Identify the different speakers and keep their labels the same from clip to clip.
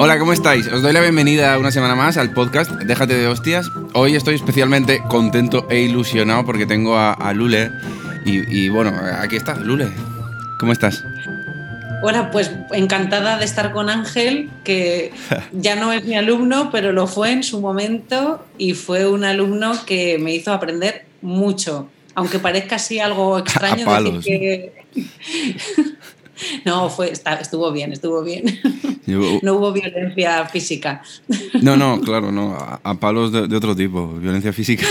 Speaker 1: Hola, ¿cómo estáis? Os doy la bienvenida una semana más al podcast Déjate de hostias. Hoy estoy especialmente contento e ilusionado porque tengo a, Lule. Y, bueno, aquí está, Lule. ¿Cómo estás?
Speaker 2: Hola, pues encantada de estar con Ángel, que ya no es mi alumno, pero lo fue en su momento y fue un alumno que me hizo aprender mucho. Aunque parezca así algo extraño decir que... No, fue, estuvo bien, estuvo bien. no hubo violencia física.
Speaker 1: No, no, claro, no. A, palos de, otro tipo. Violencia física,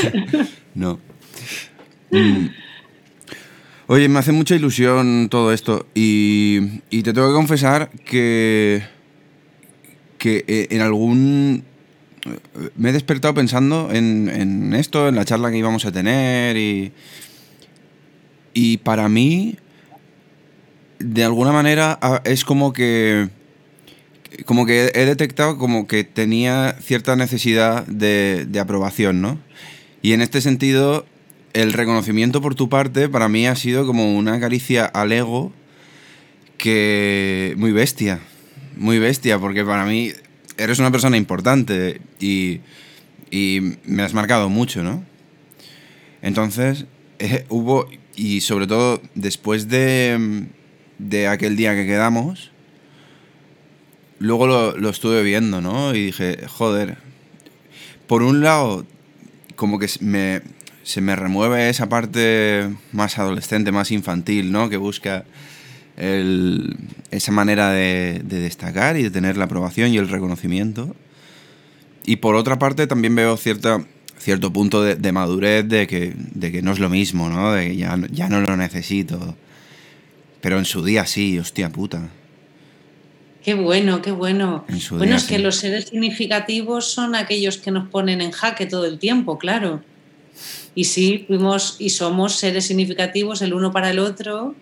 Speaker 1: no. Mm. Oye, me hace mucha ilusión todo esto y, te tengo que confesar que, que eh, en algún... Me he despertado pensando en, en esto, en la charla que íbamos a tener y, y para mí de alguna manera es como que como que he detectado como que tenía cierta necesidad de, de, aprobación, ¿no? Y en este sentido, el reconocimiento por tu parte para mí ha sido como una caricia al ego que muy bestia, muy bestia, porque para mí eres una persona importante y, y me has marcado mucho, ¿no? Entonces, eh, hubo, y sobre todo después de, de aquel día que quedamos, luego lo, estuve viendo, ¿no? Y dije, joder, por un lado, como que me, se me remueve esa parte más adolescente, más infantil, ¿no? Que busca esa manera de, destacar y de tener la aprobación y el reconocimiento. Y por otra parte también veo cierta, cierto punto de, madurez de que, de que no es lo mismo, ¿no? De que ya, ya no lo necesito pero en su día sí, hostia puta.
Speaker 2: Qué bueno, qué bueno. bueno, es que los seres significativos son aquellos que nos ponen en jaque todo el tiempo, claro. Y sí, fuimos y somos seres significativos el uno para el otro.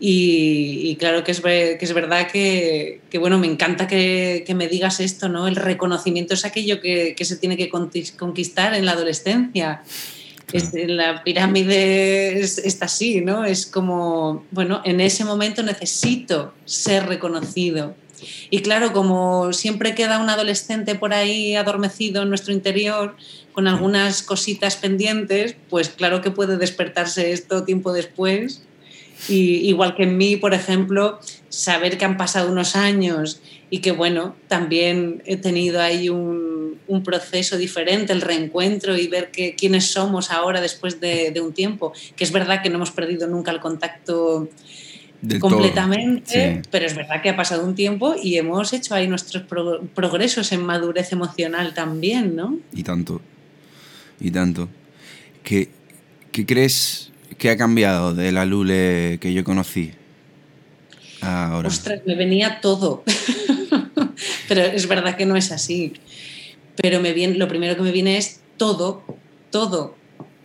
Speaker 2: Y, claro que es, que es verdad que, bueno, me encanta que, que, me digas esto, ¿no? El reconocimiento es aquello que, que se tiene que conquistar en la adolescencia la pirámide está así, ¿no? Es como, bueno, en ese momento necesito ser reconocido. Y claro, como siempre queda un adolescente por ahí adormecido en nuestro interior, con algunas cositas pendientes, pues claro que puede despertarse esto tiempo después. Y igual que en mí, por ejemplo, saber que han pasado unos años y que, bueno, también he tenido ahí un, un proceso diferente, el reencuentro y ver que, quiénes somos ahora después de, un tiempo, que es verdad que no hemos perdido nunca el contacto completamente, pero es verdad que ha pasado un tiempo y hemos hecho ahí nuestros progresos en madurez emocional también, ¿no?
Speaker 1: Y tanto, y tanto. ¿Qué, qué crees que ha cambiado de la Lule que yo conocí? Ahora.
Speaker 2: Ostras, me venía todo. pero es verdad que no es así pero me viene, lo primero que me viene es todo, todo,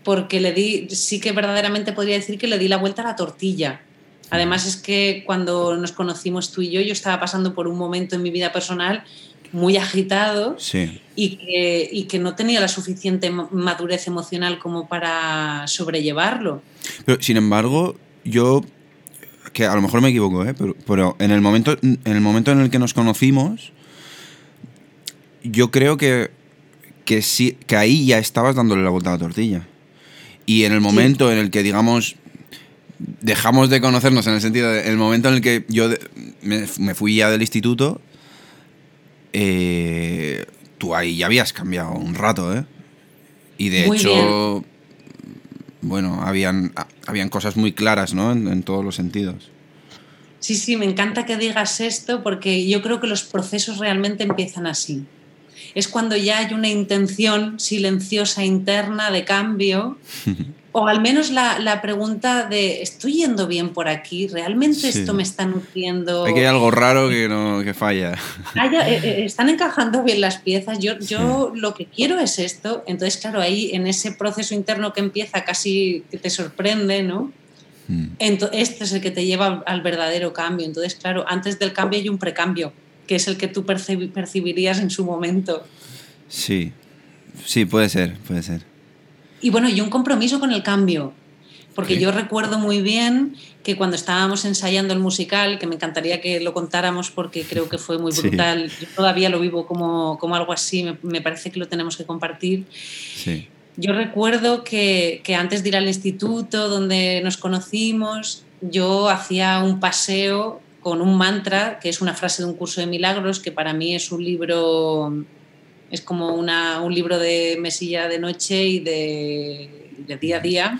Speaker 2: porque le di, sí que verdaderamente podría decir que le di la vuelta a la tortilla. Además es que cuando nos conocimos tú y yo, yo estaba pasando por un momento en mi vida personal muy agitado y, que, y que no tenía la suficiente madurez emocional como para sobrellevarlo.
Speaker 1: Pero, sin embargo, yo, que a lo mejor me equivoco, ¿eh? pero, pero en, el momento, en el momento en el que nos conocimos, yo creo que, que, sí, que ahí ya estabas dándole la vuelta a la tortilla. Y en el momento en el que, digamos, dejamos de conocernos, en el sentido de, el momento en el que yo me, fui ya del instituto, eh, tú ahí ya habías cambiado un rato, ¿eh? Y de hecho, bueno, habían, habían cosas muy claras, ¿no? en todos los sentidos.
Speaker 2: Sí, sí, me encanta que digas esto porque yo creo que los procesos realmente empiezan así es cuando ya hay una intención silenciosa interna de cambio, o al menos la, pregunta de, ¿estoy yendo bien por aquí? ¿Realmente esto me está nutriendo?
Speaker 1: Hay que hay algo raro que, no, que falla.
Speaker 2: Eh, eh, están encajando bien las piezas, yo, yo lo que quiero es esto, entonces claro, ahí en ese proceso interno que empieza casi que te sorprende, ¿no? Mm. este es el que te lleva al verdadero cambio. Entonces, claro, antes del cambio hay un precambio que es el que tú percibirías en su momento.
Speaker 1: Sí, sí, puede ser, puede ser.
Speaker 2: Y bueno, y un compromiso con el cambio. Porque yo recuerdo muy bien que cuando estábamos ensayando el musical, que me encantaría que lo contáramos porque creo que fue muy brutal, yo todavía lo vivo como, como algo así, me, parece que lo tenemos que compartir. Yo recuerdo que, que antes de ir al instituto donde nos conocimos, yo hacía un paseo con un mantra, que es una frase de un curso de milagros, que para mí es un libro, es como una, un libro de mesilla de noche y de, de día a día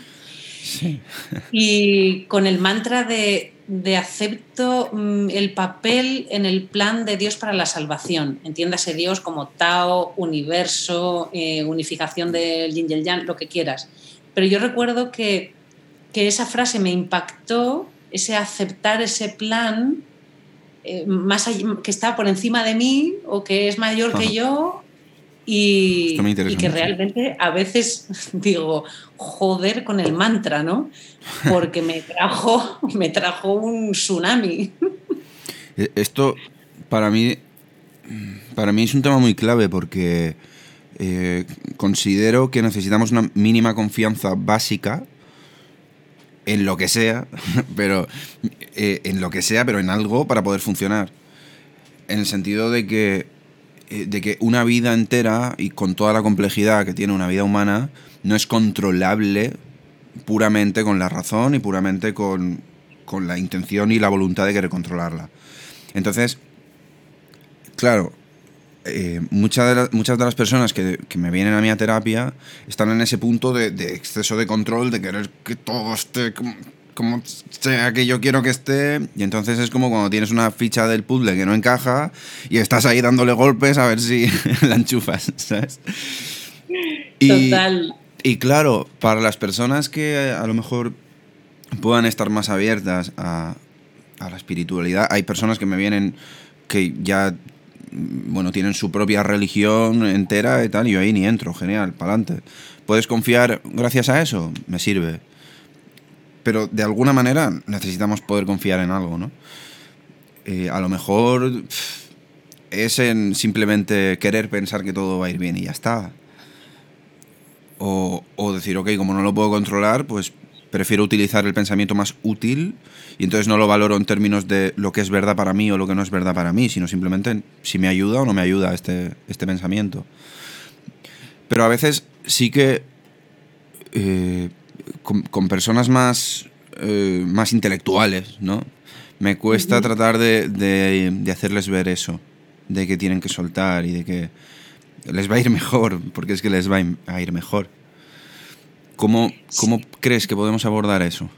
Speaker 2: y con el mantra de, acepto mm, el papel en el plan de Dios para la salvación. Entiéndase Dios como Tao, universo, eh, unificación del yin y el yang, lo que quieras. Pero yo recuerdo que, esa frase me impactó, ese aceptar ese plan eh, más que está por encima de mí o que es mayor que yo y, que realmente a veces digo, joder con el mantra, ¿no? Porque me trajo, me trajo un tsunami.
Speaker 1: E, esto para mí, para mí es un tema muy clave porque eh, considero que necesitamos una mínima confianza básica en lo que sea, pero eh, en lo que sea, pero en algo para poder funcionar. En el sentido de que eh, de que una vida entera y con toda la complejidad que tiene una vida humana no es controlable puramente con la razón y puramente con, la intención y la voluntad de querer controlarla. Entonces, claro, eh, muchas, de muchas de las personas que, me vienen a mi terapia están en ese punto de, de, exceso de control, de querer que todo esté como sea que yo quiero que esté. Y entonces es como cuando tienes una ficha del puzzle que no encaja y estás ahí dándole golpes a ver si la enchufas, ¿sabes? Y, Total. Y claro, para las personas que a lo mejor puedan estar más abiertas a, a la espiritualidad, hay personas que me vienen que ya bueno, tienen su propia religión entera y tal, y yo ahí ni entro, genial, para adelante. ¿Puedes confiar gracias a eso? Me sirve pero de alguna manera necesitamos poder confiar en algo, ¿no? Eh, a lo mejor es en simplemente querer pensar que todo va a ir bien y ya está. O, o, decir, ok, como no lo puedo controlar, pues prefiero utilizar el pensamiento más útil y entonces no lo valoro en términos de lo que es verdad para mí o lo que no es verdad para mí, sino simplemente si me ayuda o no me ayuda este, este pensamiento. Pero a veces sí que eh, con, personas más, eh, más intelectuales, ¿no? Me cuesta tratar de, de, hacerles ver eso, de que tienen que soltar y de que les va a ir mejor, porque es que les va a ir mejor. ¿Cómo, cómo crees que podemos abordar eso?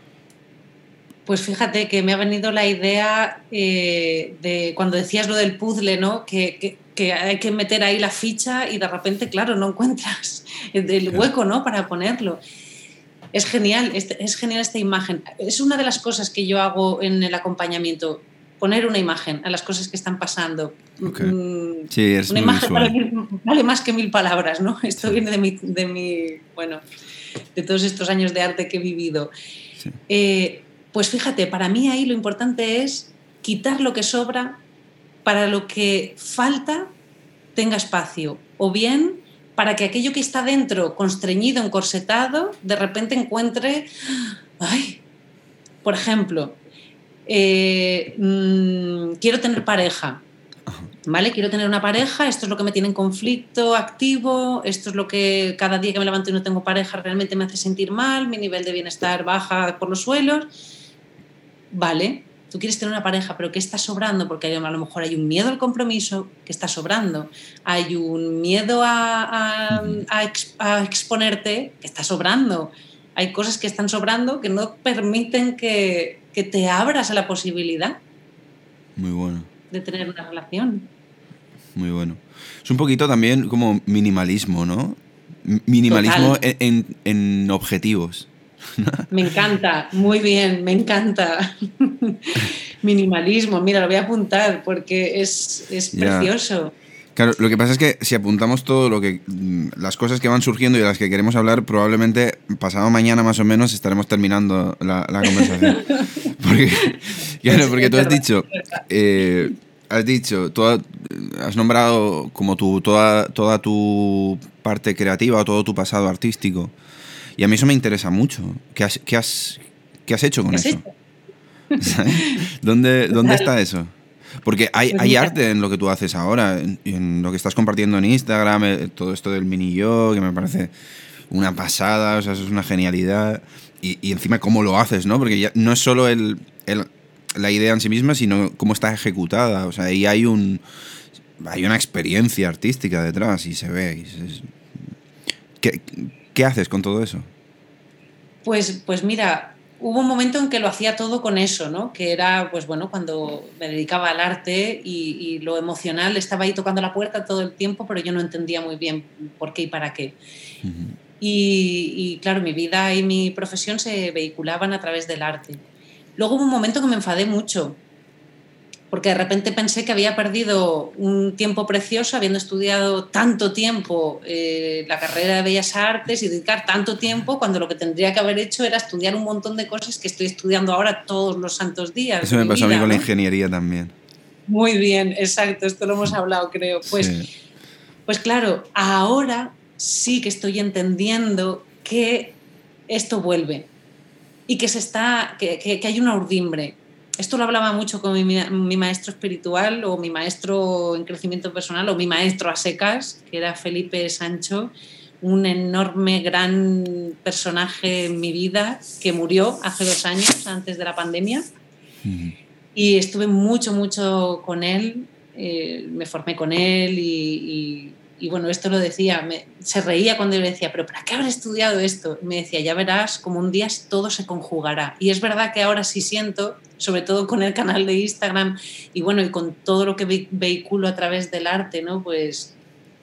Speaker 2: Pues fíjate que me ha venido la idea eh, de cuando decías lo del puzzle, ¿no? Que, que, que, hay que meter ahí la ficha y de repente, claro, no encuentras el hueco, ¿no? Para ponerlo. Es genial, es, genial esta imagen. Es una de las cosas que yo hago en el acompañamiento, poner una imagen a las cosas que están pasando. Mm,
Speaker 1: sí, es
Speaker 2: una imagen vale, más que mil palabras, ¿no? Esto viene de mi, de mi, bueno, de todos estos años de arte que he vivido. Eh, pues fíjate, para mí ahí lo importante es quitar lo que sobra para lo que falta tenga espacio. O bien para que aquello que está dentro, constreñido, encorsetado, de repente encuentre, ay, por ejemplo, eh, mm, quiero tener pareja, ¿vale? Quiero tener una pareja, esto es lo que me tiene en conflicto activo, esto es lo que cada día que me levanto y no tengo pareja realmente me hace sentir mal, mi nivel de bienestar baja por los suelos, ¿vale? tú quieres tener una pareja, pero ¿qué está sobrando? Porque a lo mejor hay un miedo al compromiso que está sobrando, hay un miedo a, exponerte que está sobrando, hay cosas que están sobrando que no permiten que, te abras a la posibilidad.
Speaker 1: Muy bueno.
Speaker 2: De tener una relación.
Speaker 1: Muy bueno. Es un poquito también como minimalismo, ¿no? Minimalismo en objetivos.
Speaker 2: Me encanta, muy bien, me encanta. Minimalismo, mira, lo voy a apuntar porque es, precioso.
Speaker 1: Claro, lo que pasa es que si apuntamos todo lo que mm, las cosas que van surgiendo y de las que queremos hablar, probablemente pasado mañana más o menos estaremos terminando la, conversación. porque, claro, porque tú has dicho, eh, has dicho, tú has nombrado como tu, toda, toda tu parte creativa o todo tu pasado artístico. Y a mí eso me interesa mucho. ¿Qué has, qué has, qué has hecho con eso? ¿Dónde, ¿Dónde está eso? Porque hay, pues hay arte en lo que tú haces ahora, en, lo que estás compartiendo en Instagram, eh, todo esto del mini yo, que me parece una pasada, o sea, eso es una genialidad. Y, y encima cómo lo haces, ¿no? Porque ya no es solo el, el, la idea en sí misma, sino cómo está ejecutada. O sea, ahí hay un hay una experiencia artística detrás y se ve. ¿Qué, ¿Qué, haces con todo eso?
Speaker 2: Pues, pues mira, hubo un momento en que lo hacía todo con eso, ¿no? Que era, pues bueno, cuando me dedicaba al arte y, lo emocional estaba ahí tocando la puerta todo el tiempo, pero yo no entendía muy bien por qué y para qué. y, y, claro, mi vida y mi profesión se vehiculaban a través del arte. Luego hubo un momento que me enfadé mucho porque de repente pensé que había perdido un tiempo precioso habiendo estudiado tanto tiempo eh, la carrera de Bellas Artes y dedicar tanto tiempo cuando lo que tendría que haber hecho era estudiar un montón de cosas que estoy estudiando ahora todos los santos días.
Speaker 1: Eso me pasó a mí con la ingeniería también.
Speaker 2: Muy bien, exacto, esto lo hemos hablado creo. Pues, pues claro, ahora sí que estoy entendiendo que esto vuelve y que, se está, que, que hay una urdimbre esto lo hablaba mucho con mi, maestro espiritual o mi maestro en crecimiento personal o mi maestro a secas, que era Felipe Sancho, un enorme, gran personaje en mi vida que murió hace dos años, antes de la pandemia. Y estuve mucho, mucho con él, eh, me formé con él y y bueno, esto lo decía, se reía cuando yo le decía, pero ¿para qué habré estudiado esto? Y me decía, ya verás, como un día todo se conjugará. Y es verdad que ahora sí siento, sobre todo con el canal de Instagram y bueno, y con todo lo que vehiculo a través del arte, ¿no? Pues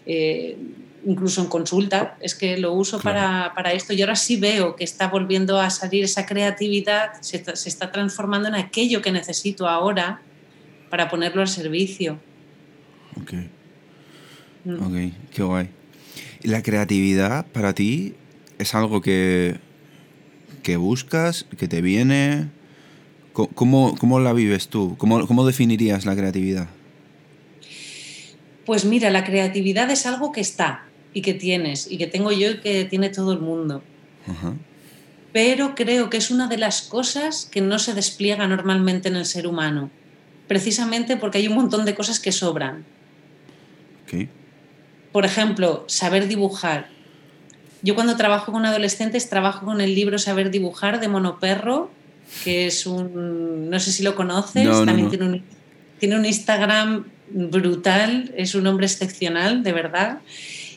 Speaker 2: eh, incluso en consulta, es que lo uso para, para, esto y ahora sí veo que está volviendo a salir esa creatividad, se está, se está transformando en aquello que necesito ahora para ponerlo al servicio.
Speaker 1: Okay. Mm. Ok, qué guay. ¿Y la creatividad para ti es algo que, que buscas, que te viene? ¿Cómo, cómo la vives tú? ¿Cómo, ¿Cómo, definirías la creatividad?
Speaker 2: Pues mira, la creatividad es algo que está y que tienes y que tengo yo y que tiene todo el mundo. Pero creo que es una de las cosas que no se despliega normalmente en el ser humano, precisamente porque hay un montón de cosas que sobran. Okay por ejemplo, saber dibujar. Yo cuando trabajo con adolescentes trabajo con el libro Saber dibujar de Monoperro, que es un, no sé si lo conoces, también Tiene, un, tiene un Instagram brutal, es un hombre excepcional, de verdad.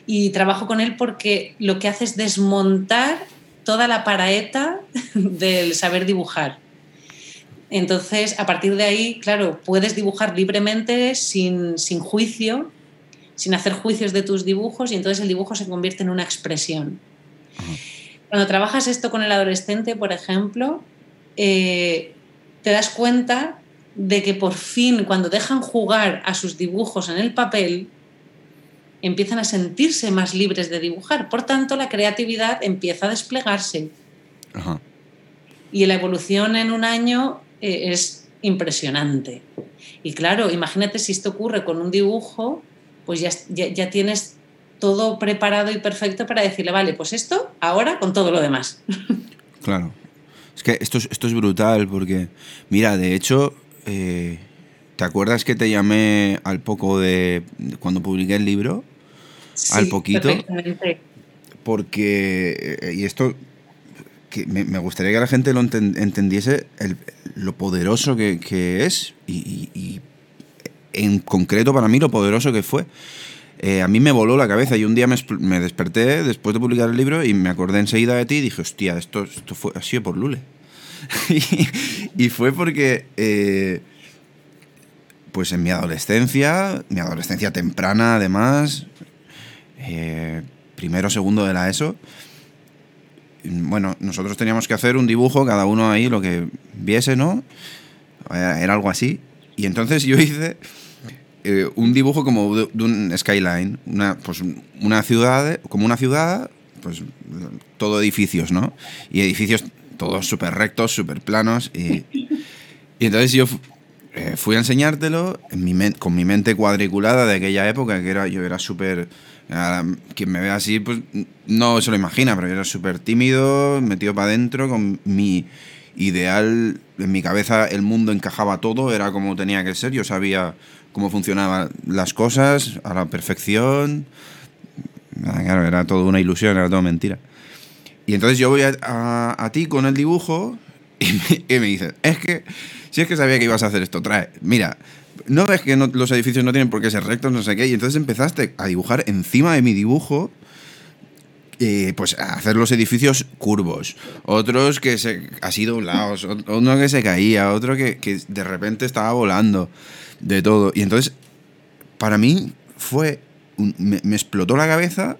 Speaker 2: Y trabajo con él porque lo que hace es desmontar toda la paraeta del saber dibujar. Entonces, a partir de ahí, claro, puedes dibujar libremente, sin, sin juicio, sin hacer juicios de tus dibujos y entonces el dibujo se convierte en una expresión. Cuando trabajas esto con el adolescente, por ejemplo, eh, te das cuenta de que por fin cuando dejan jugar a sus dibujos en el papel, empiezan a sentirse más libres de dibujar. Por tanto, la creatividad empieza a desplegarse. Y la evolución en un año eh, es impresionante. Y claro, imagínate si esto ocurre con un dibujo, pues ya, ya, tienes todo preparado y perfecto para decirle, vale, pues esto ahora con todo lo demás.
Speaker 1: Claro. Es que esto es, esto es brutal porque, mira, de hecho, eh, ¿te acuerdas que te llamé al poco de cuando publiqué el libro? al poquito. Porque, eh, y esto, que me, gustaría que la gente lo entendiese lo poderoso que, es y en concreto para mí lo poderoso que fue. Eh, a mí me voló la cabeza y un día me, desperté después de publicar el libro y me acordé enseguida de ti y dije, hostia, esto, esto fue, ha sido por Lule. y, fue porque, eh, pues en mi adolescencia, mi adolescencia temprana además, eh, primero, segundo de la ESO, bueno, nosotros teníamos que hacer un dibujo, cada uno ahí lo que viese, ¿no? Era algo así. Y entonces yo hice eh, un dibujo como de, un skyline, una, pues una ciudad, como una ciudad, pues todo edificios, ¿no? Y edificios todos súper rectos, súper planos. Y, y, entonces yo eh, fui a enseñártelo con mi mente cuadriculada de aquella época, que era, yo era súper... Quien me ve así, pues no se lo imagina, pero yo era súper tímido, metido para adentro, con mi ideal, en mi cabeza el mundo encajaba todo, era como tenía que ser, yo sabía cómo funcionaban las cosas a la perfección. Claro, era todo una ilusión, era todo mentira. Y entonces yo voy a, ti con el dibujo y me, y me dices, es que si es que sabía que ibas a hacer esto, trae, mira, ¿no ves que los edificios no tienen por qué ser rectos, no sé qué? Y entonces empezaste a dibujar encima de mi dibujo, eh, pues a hacer los edificios curvos, otros que se, así doblados, uno que se caía, otro que, de repente estaba volando, de todo. Y entonces, para mí fue, me, explotó la cabeza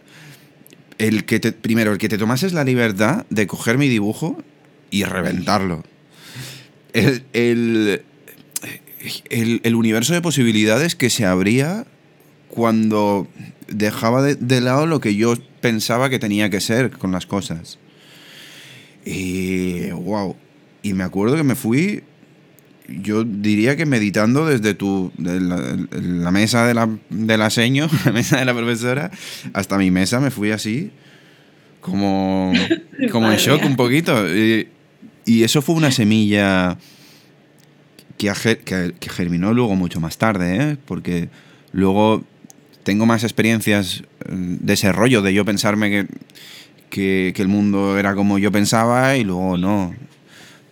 Speaker 1: el que te, primero, el que te tomases la libertad de coger mi dibujo y reventarlo el, el, universo de posibilidades que se abría cuando dejaba de, lado lo que yo pensaba que tenía que ser con las cosas. Y wow. Y me acuerdo que me fui, yo diría que meditando desde tu, la, mesa de la, de la seño, la mesa de la profesora, hasta mi mesa me fui así, como, como en shock un poquito. Y, y eso fue una semilla que, que, germinó luego mucho más tarde, ¿eh? porque luego tengo más experiencias eh, de ese rollo, de yo pensarme que, que, el mundo era como yo pensaba y luego no.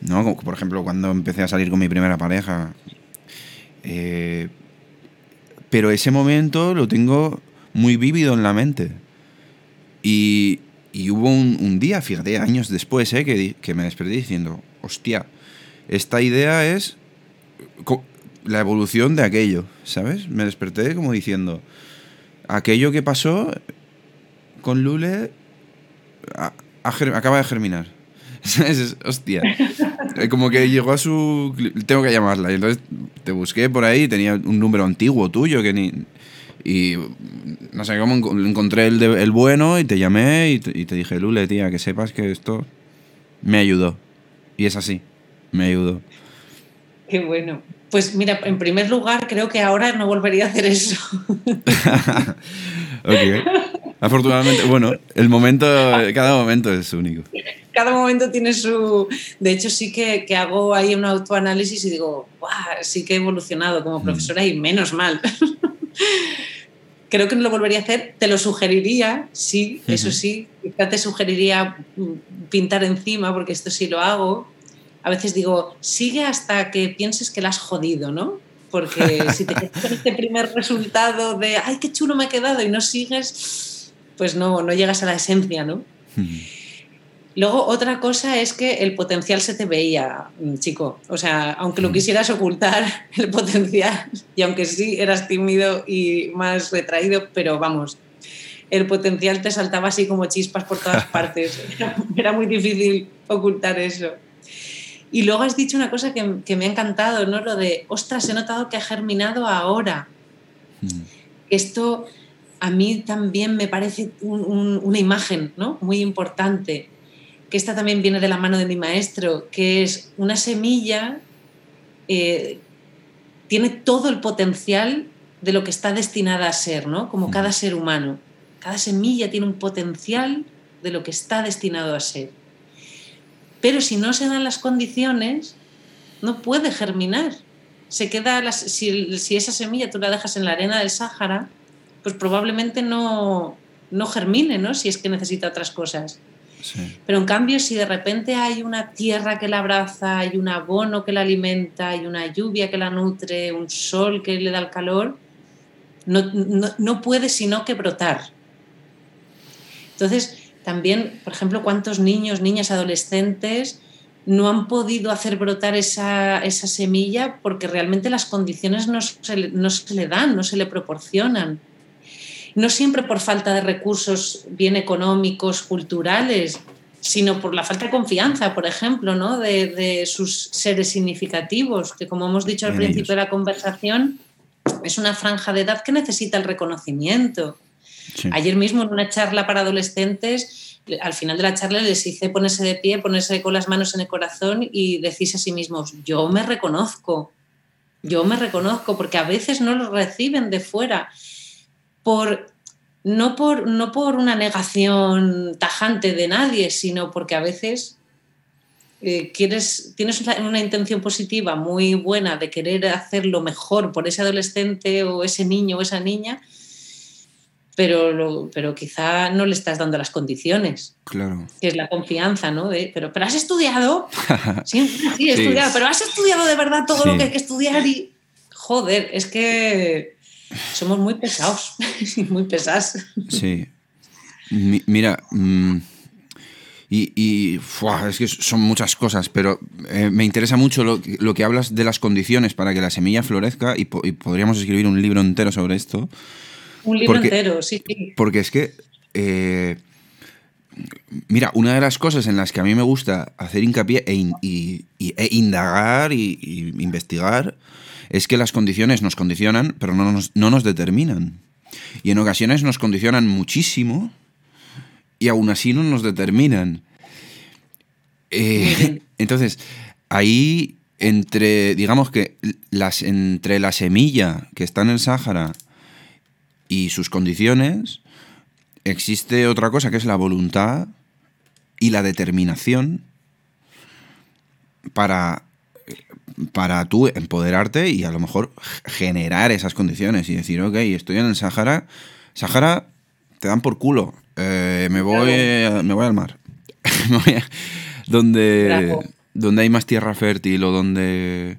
Speaker 1: ¿No? Por ejemplo, cuando empecé a salir con mi primera pareja. Eh, pero ese momento lo tengo muy vívido en la mente. Y, y hubo un, día, fíjate, años después, ¿eh? que, que me desperté diciendo, hostia, esta idea es la evolución de aquello, ¿sabes? Me desperté como diciendo, aquello que pasó con Lule acaba de germinar. Hostia. Eh, como que llegó a su... Tengo que llamarla. Y entonces te busqué por ahí, tenía un número antiguo tuyo que ni... Y no sé cómo encontré el, el bueno y te llamé y te, dije, Lule, tía, que sepas que esto me ayudó. Y es así, me ayudó.
Speaker 2: Qué bueno. Pues mira, en primer lugar, creo que ahora no volvería a hacer eso.
Speaker 1: ok. Afortunadamente, bueno, el momento, cada momento es único.
Speaker 2: Cada momento tiene su... De hecho, sí que, que hago ahí un autoanálisis y digo, ¡guau! Sí que he evolucionado como mm. profesora y menos mal. creo que no lo volvería a hacer. Te lo sugeriría, sí, eso sí. Quizá te sugeriría mm, pintar encima, porque esto sí lo hago. A veces digo, sigue hasta que pienses que la has jodido, ¿no? Porque si te quedas con este primer resultado de, ay, qué chulo me ha quedado y no sigues, pues no, no llegas a la esencia, ¿no? Luego, otra cosa es que el potencial se te veía, mm, chico. O sea, aunque lo quisieras ocultar, el potencial, y aunque sí eras tímido y más retraído, pero vamos, el potencial te saltaba así como chispas por todas partes. Era, muy difícil ocultar eso. Y luego has dicho una cosa que, me ha encantado, ¿no? Lo de, ostras, he notado que ha germinado ahora. Mm. Esto a mí también me parece una imagen, ¿no? Muy importante que esta también viene de la mano de mi maestro, que es una semilla, eh, tiene todo el potencial de lo que está destinada a ser, ¿no? Como cada ser humano. Cada semilla tiene un potencial de lo que está destinado a ser. Pero si no se dan las condiciones, no puede germinar. Se queda si, si, esa semilla tú la dejas en la arena del Sáhara, pues probablemente no, no germine, ¿no? Si es que necesita otras cosas. Pero en cambio, si de repente hay una tierra que la abraza, hay un abono que la alimenta, hay una lluvia que la nutre, un sol que le da el calor, no, puede sino que brotar. Entonces, también, por ejemplo, cuántos niños, niñas, adolescentes no han podido hacer brotar esa, semilla porque realmente las condiciones no no se le dan, no se le proporcionan no siempre por falta de recursos bien económicos, culturales, sino por la falta de confianza, por ejemplo, ¿no? de, sus seres significativos, que como hemos dicho al principio de la conversación, es una franja de edad que necesita el reconocimiento. Ayer mismo en una charla para adolescentes, al final de la charla les hice ponerse de pie, ponerse con las manos en el corazón y decirse a sí mismos, yo me reconozco, Yo me reconozco porque a veces no los reciben de fuera por no por, no por una negación tajante de nadie, sino porque a veces eh, quieres, tienes una, intención positiva muy buena de querer hacer lo mejor por ese adolescente o ese niño o esa niña, pero, pero quizá no le estás dando las condiciones.
Speaker 1: Claro.
Speaker 2: Que es la confianza, ¿no? pero, pero has estudiado. sí, sí, he estudiado, pero has estudiado de verdad todo lo que hay que estudiar y. Joder, es que somos muy pesados, muy pesados.
Speaker 1: Sí. mira. Mm, y, es que son muchas cosas, pero eh, me interesa mucho lo, lo, que hablas de las condiciones para que la semilla florezca y, podríamos escribir un libro entero sobre esto.
Speaker 2: Un libro entero, sí,
Speaker 1: Porque es que, eh, mira, una de las cosas en las que a mí me gusta hacer hincapié e, e indagar y, investigar es que las condiciones nos condicionan, pero no nos, no nos determinan. Y en ocasiones nos condicionan muchísimo y aún así no nos determinan. Eh, entonces, ahí entre, digamos que las, entre la semilla que está en el Sáhara y sus condiciones, existe otra cosa que es la voluntad y la determinación para, para tú empoderarte y a lo mejor generar esas condiciones y decir, ok, estoy en el Sáhara, Sáhara te dan por culo, eh, me, voy, me voy al mar. donde, donde hay más tierra fértil o donde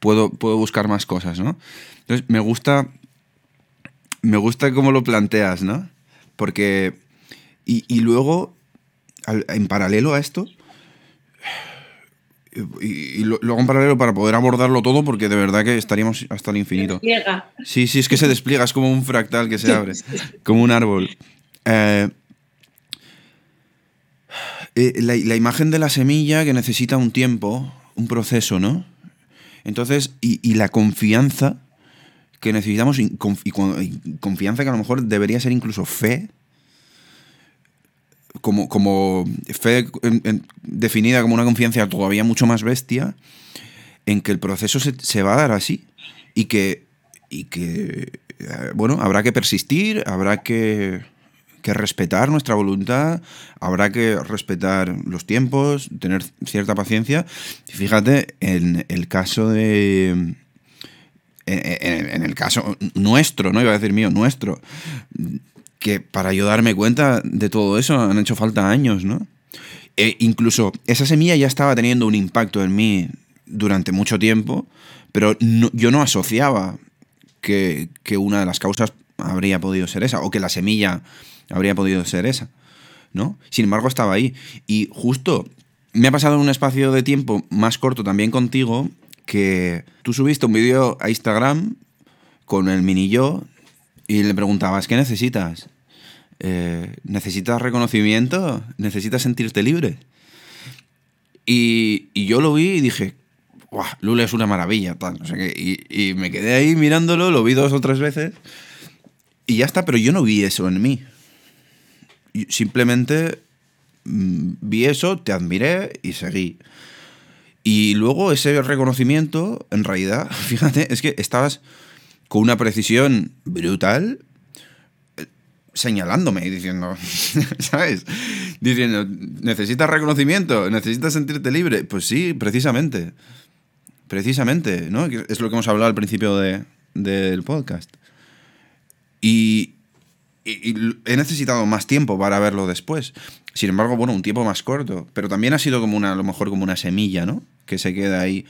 Speaker 1: puedo, puedo buscar más cosas, ¿no? Entonces, me gusta, me gusta cómo lo planteas, ¿no? Porque, y, luego, en paralelo a esto, y, luego en paralelo para poder abordarlo todo, porque de verdad que estaríamos hasta el infinito. Sí, sí, es que se despliega, es como un fractal que se abre, como un árbol. Eh, eh, la, imagen de la semilla que necesita un tiempo, un proceso, ¿no? Entonces, y, la confianza que necesitamos, y, confianza que a lo mejor debería ser incluso fe, como, como fe definida como una confianza todavía mucho más bestia, en que el proceso se, se va a dar así. Y que, y que, eh, bueno, habrá que persistir, habrá que que respetar nuestra voluntad, habrá que respetar los tiempos, tener cierta paciencia. Fíjate, en el caso de... En, el caso nuestro, no iba a decir mío, nuestro, que para yo darme cuenta de todo eso han hecho falta años, ¿no? E incluso esa semilla ya estaba teniendo un impacto en mí durante mucho tiempo, pero yo no asociaba que, una de las causas habría podido ser esa, o que la semilla habría podido ser esa, ¿no? Sin embargo, estaba ahí. Y justo me ha pasado un espacio de tiempo más corto también contigo que tú subiste un vídeo a Instagram con el mini yo y le preguntabas, ¿qué necesitas? Eh, ¿Necesitas reconocimiento? ¿Necesitas sentirte libre? Y, yo lo vi y dije, ¡guau! Lula es una maravilla, tal, y, y me quedé ahí mirándolo, lo vi dos o tres veces y ya está, pero yo no vi eso en mí simplemente mm, vi eso, te admiré y seguí. Y luego ese reconocimiento, en realidad, fíjate, es que estabas con una precisión brutal señalándome y diciendo, ¿sabes? Diciendo, ¿necesitas reconocimiento? ¿Necesitas sentirte libre? Pues sí, precisamente. Precisamente, ¿no? Es lo que hemos hablado al principio del podcast. Y, y, he necesitado más tiempo para verlo después. Sin embargo, bueno, un tiempo más corto. Pero también ha sido como una, a lo mejor como una semilla, ¿no? Que se queda ahí.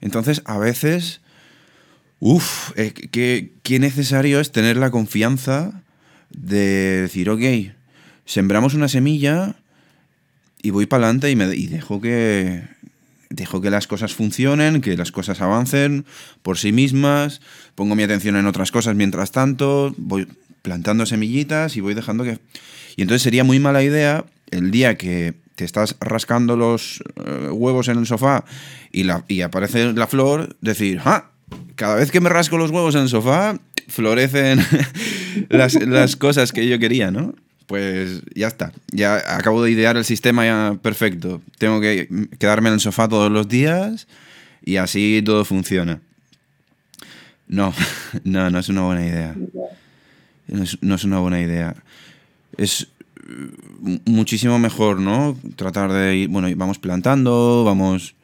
Speaker 1: Entonces, a veces. Uf, eh, qué, qué necesario es tener la confianza de decir, ok, sembramos una semilla y voy para adelante y, y dejo que. Dejo que las cosas funcionen, que las cosas avancen por sí mismas, pongo mi atención en otras cosas mientras tanto, voy, plantando semillitas y voy dejando que... Y entonces sería muy mala idea el día que te estás rascando los eh, huevos en el sofá y, la, y aparece la flor, decir, ah, cada vez que me rasco los huevos en el sofá, florecen las, las cosas que yo quería, ¿no? Pues ya está, ya acabo de idear el sistema ya perfecto. Tengo que quedarme en el sofá todos los días y así todo funciona. No, no, no es una buena idea. No es, no es una buena idea. Es muchísimo mejor, ¿no? Tratar de ir, bueno, vamos plantando, vamos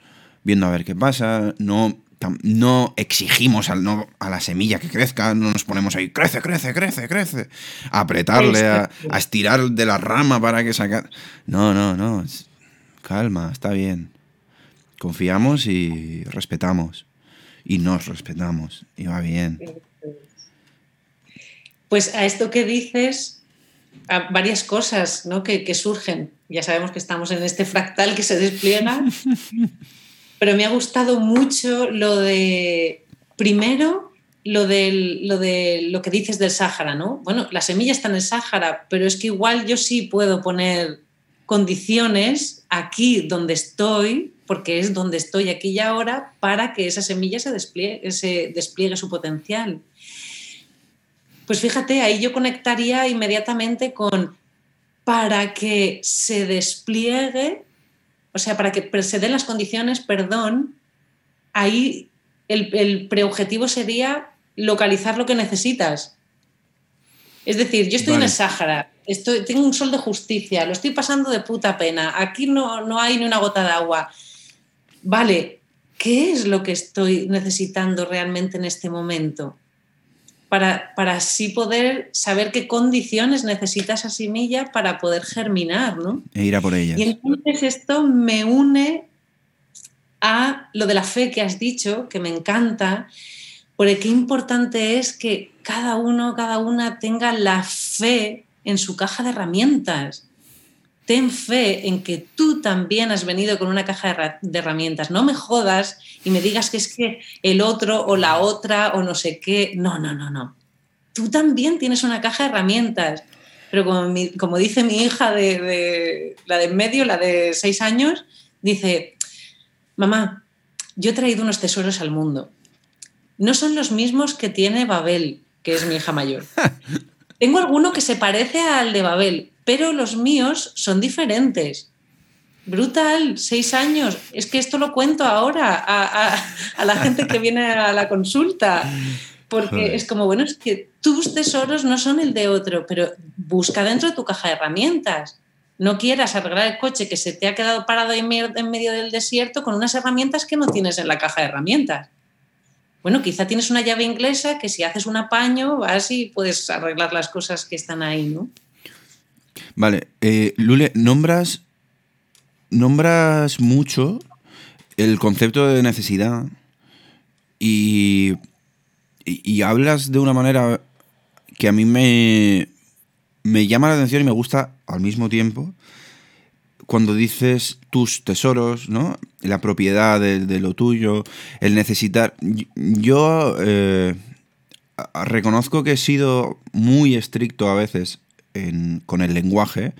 Speaker 1: viendo a ver qué pasa, no, no exigimos al, no, a la semilla que crezca, no nos ponemos ahí, crece, crece, crece, crece, a apretarle, a, estirar de la rama para que saque... No, no, no, calma, está bien. Confiamos y respetamos. Y nos respetamos. Y va bien.
Speaker 2: Pues a esto que dices, a varias cosas ¿no? que, que surgen. Ya sabemos que estamos en este fractal que se despliega. pero me ha gustado mucho lo de, primero, lo lo de lo que dices del Sáhara, ¿no? Bueno, la semilla está en el Sáhara, pero es que igual yo sí puedo poner condiciones aquí donde estoy, porque es donde estoy aquí y ahora, para que esa semilla se se despliegue su potencial. Pues fíjate, ahí yo conectaría inmediatamente con para que se despliegue o sea, para que se den las condiciones, perdón, ahí el, preobjetivo sería localizar lo que necesitas. Es decir, yo estoy en el Sáhara, estoy, tengo un sol de justicia, lo estoy pasando de puta pena, aquí no, no hay ni una gota de agua. Vale, ¿qué es lo que estoy necesitando realmente en este momento? Para, así poder saber qué condiciones necesita esa semilla para poder germinar, ¿no?
Speaker 1: E ir a por ella.
Speaker 2: Y entonces esto me une a lo de la fe que has dicho, que me encanta, porque qué importante es que cada uno, cada una tenga la fe en su caja de herramientas ten fe en que tú también has venido con una caja de herramientas. No me jodas y me digas que es que el otro o la otra o no sé qué. No, no, no, no. Tú también tienes una caja de herramientas. Pero como, dice mi hija, de, la de en medio, la de seis años, dice, mamá, yo he traído unos tesoros al mundo. No son los mismos que tiene Babel, que es mi hija mayor. Tengo alguno que se parece al de Babel, pero los míos son diferentes. Brutal, seis años. Es que esto lo cuento ahora a, la gente que viene a la consulta. Porque es como, bueno, es que tus tesoros no son el de otro, pero busca dentro de tu caja de herramientas. No quieras arreglar el coche que se te ha quedado parado en medio del desierto con unas herramientas que no tienes en la caja de herramientas. Bueno, quizá tienes una llave inglesa que si haces un apaño vas y puedes arreglar las cosas que están ahí, ¿no?
Speaker 1: Vale, eh, Lule, nombras, nombras mucho el concepto de necesidad y, y, hablas de una manera que a mí me, me llama la atención y me gusta al mismo tiempo cuando dices tus tesoros, ¿no? La propiedad de, lo tuyo, el necesitar. Yo eh, reconozco que he sido muy estricto a veces con el lenguaje.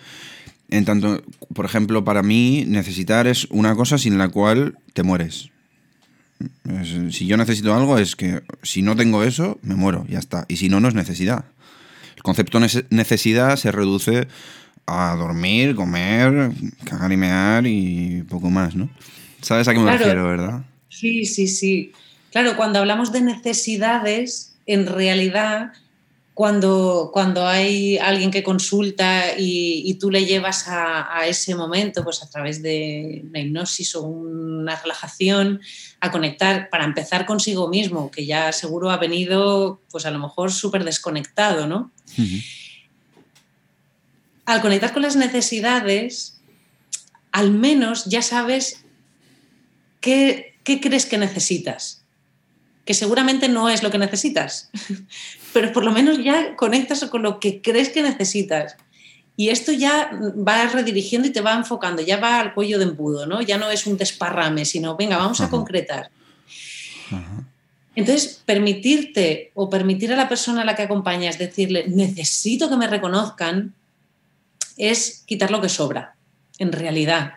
Speaker 1: En tanto, por ejemplo, para mí necesitar es una cosa sin la cual te mueres. si yo necesito algo es que si no tengo eso, me muero, ya está. Y si no, no es necesidad. El concepto necesidad se reduce a dormir, comer, cagar y mear y poco más, ¿no? ¿Sabes a qué me refiero, verdad?
Speaker 2: Sí, sí, sí. Claro, cuando hablamos de necesidades, en realidad cuando, cuando hay alguien que consulta y, tú le llevas a, ese momento, pues a través de una hipnosis o una relajación, a conectar, para empezar consigo mismo, que ya seguro ha venido, pues a lo mejor súper desconectado, ¿no? Al conectar con las necesidades, al menos ya sabes qué, qué crees que necesitas que seguramente no es lo que necesitas, pero por lo menos ya conectas con lo que crees que necesitas. Y esto ya va redirigiendo y te va enfocando, ya va al cuello de embudo, ¿no? Ya no es un desparrame, sino, venga, vamos a concretar. Entonces, permitirte o permitir a la persona a la que acompañas decirle, necesito que me reconozcan, es quitar lo que sobra, en realidad.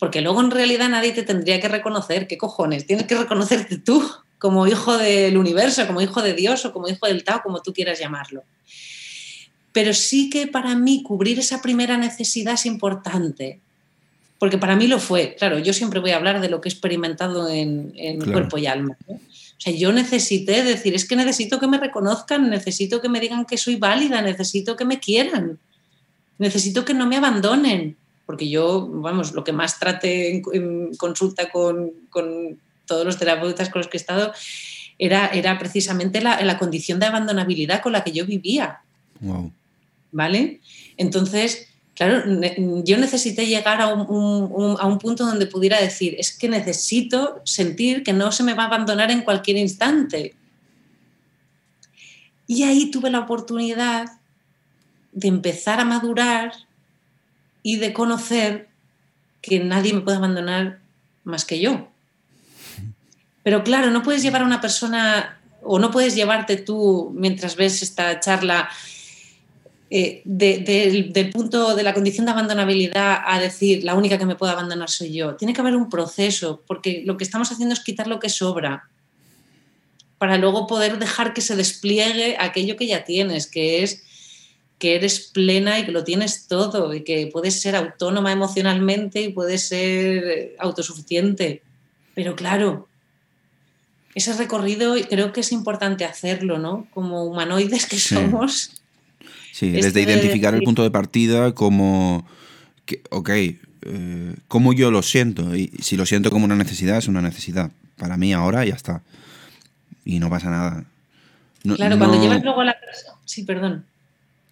Speaker 2: Porque luego en realidad nadie te tendría que reconocer, ¿qué cojones? Tienes que reconocerte tú como hijo del universo, como hijo de Dios o como hijo del Tao, como tú quieras llamarlo. Pero sí que para mí cubrir esa primera necesidad es importante, porque para mí lo fue. Claro, yo siempre voy a hablar de lo que he experimentado en, cuerpo y alma. O sea, yo necesité decir, es que necesito que me reconozcan, necesito que me digan que soy válida, necesito que me quieran, necesito que no me abandonen, porque yo, vamos, lo que más traté en, consulta con, todos los terapeutas con los que he estado era, era precisamente la, la condición de abandonabilidad con la que yo vivía. Wow. ¿Vale? Entonces, Claro, yo necesité llegar a un, punto donde pudiera decir, es que necesito sentir que no se me va a abandonar en cualquier instante. Y ahí tuve la oportunidad de empezar a madurar y de conocer que nadie me puede abandonar más que yo. Pero claro, no puedes llevar a una persona o no puedes llevarte tú mientras ves esta charla eh, del punto de la condición de abandonabilidad a decir la única que me puede abandonar soy yo. Tiene que haber un proceso, porque lo que estamos haciendo es quitar lo que sobra para luego poder dejar que se despliegue aquello que ya tienes, que es que eres plena y que lo tienes todo y que puedes ser autónoma emocionalmente y puedes ser autosuficiente. Pero claro, ese recorrido creo que es importante hacerlo, ¿no? Como humanoides que somos,
Speaker 1: Sí, desde este identificar el punto de partida como, que, ok, eh, como yo lo siento. Y si lo siento como una necesidad, es una necesidad. Para mí ahora ya está. Y no pasa nada.
Speaker 2: claro, cuando llevas luego a la persona... Sí, perdón.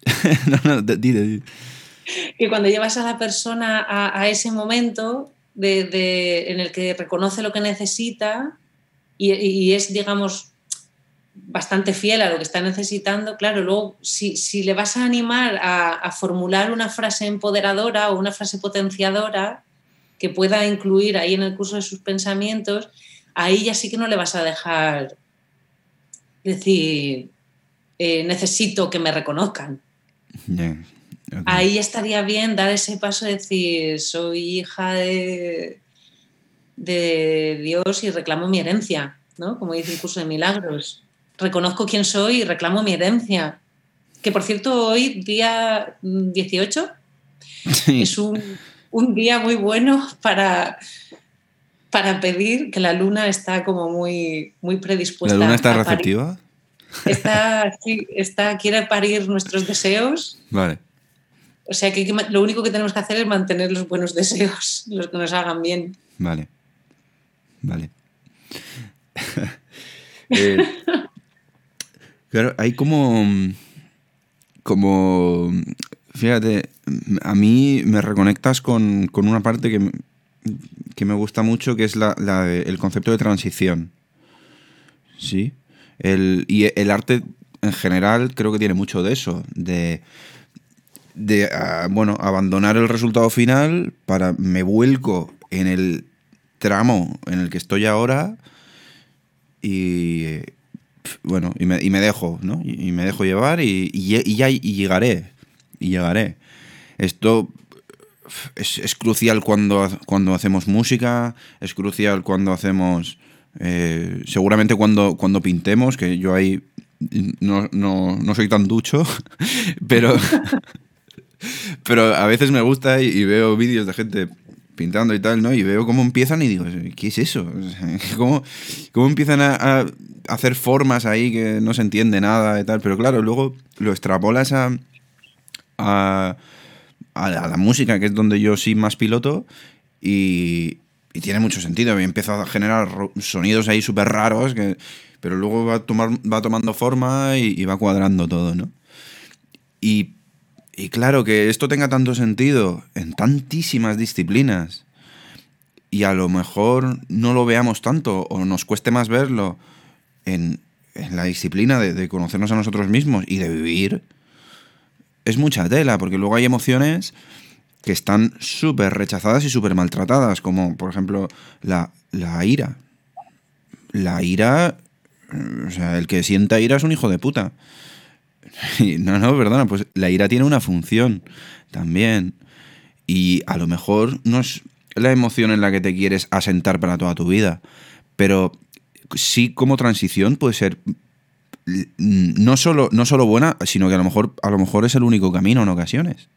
Speaker 2: no, no, dile, dile. Que cuando llevas a la persona a, ese momento de, en el que reconoce lo que necesita y, y es, digamos, bastante fiel a lo que está necesitando, claro, luego si, le vas a animar a, formular una frase empoderadora o una frase potenciadora que pueda incluir ahí en el curso de sus pensamientos, ahí ya sí que no le vas a dejar decir, eh, necesito que me reconozcan. Ahí estaría bien dar ese paso de decir, soy hija de, de Dios y reclamo mi herencia, ¿no? Como dice el curso de milagros reconozco quién soy y reclamo mi herencia. Que por cierto, hoy, día 18, es un, día muy bueno para, para pedir que la luna está como muy, muy predispuesta.
Speaker 1: ¿La luna está receptiva?
Speaker 2: Está, sí, está, quiere parir nuestros deseos. Vale. O sea que lo único que tenemos que hacer es mantener los buenos deseos, los que nos hagan bien.
Speaker 1: Vale. Vale. eh, Claro, hay como. Como. Fíjate, a mí me reconectas con, una parte que, que, me gusta mucho, que es la, el concepto de transición. ¿Sí? El, y el arte en general creo que tiene mucho de eso, de, de ah, bueno, abandonar el resultado final para me vuelco en el tramo en el que estoy ahora y, bueno, y me, y me dejo, ¿no? Y, me dejo llevar y, y, ya y llegaré, y llegaré. Esto es, es, crucial cuando, cuando hacemos música, es crucial cuando hacemos, eh, seguramente cuando, cuando pintemos, que yo ahí no, no, no soy tan ducho, pero, pero a veces me gusta y, veo vídeos de gente pintando y tal, ¿no? Y veo cómo empiezan y digo, ¿qué es eso? ¿Cómo, cómo empiezan a, hacer formas ahí que no se entiende nada y tal, pero claro, luego lo extrapolas a, a, a, la música, que es donde yo sí más piloto, y, y tiene mucho sentido. Y empiezo a generar sonidos ahí súper raros, que, pero luego va, tomar, va tomando forma y, va cuadrando todo, ¿no? Y, y claro, que esto tenga tanto sentido en tantísimas disciplinas y a lo mejor no lo veamos tanto o nos cueste más verlo en, la disciplina de, conocernos a nosotros mismos y de vivir, es mucha tela, porque luego hay emociones que están súper rechazadas y súper maltratadas, como por ejemplo la, ira. La ira, o sea, el que sienta ira es un hijo de puta. no, no, perdona, pues la ira tiene una función también. Y a lo mejor no es la emoción en la que te quieres asentar para toda tu vida, pero sí como transición puede ser no solo, no solo buena, sino que a lo, mejor, a lo mejor es el único camino en ocasiones.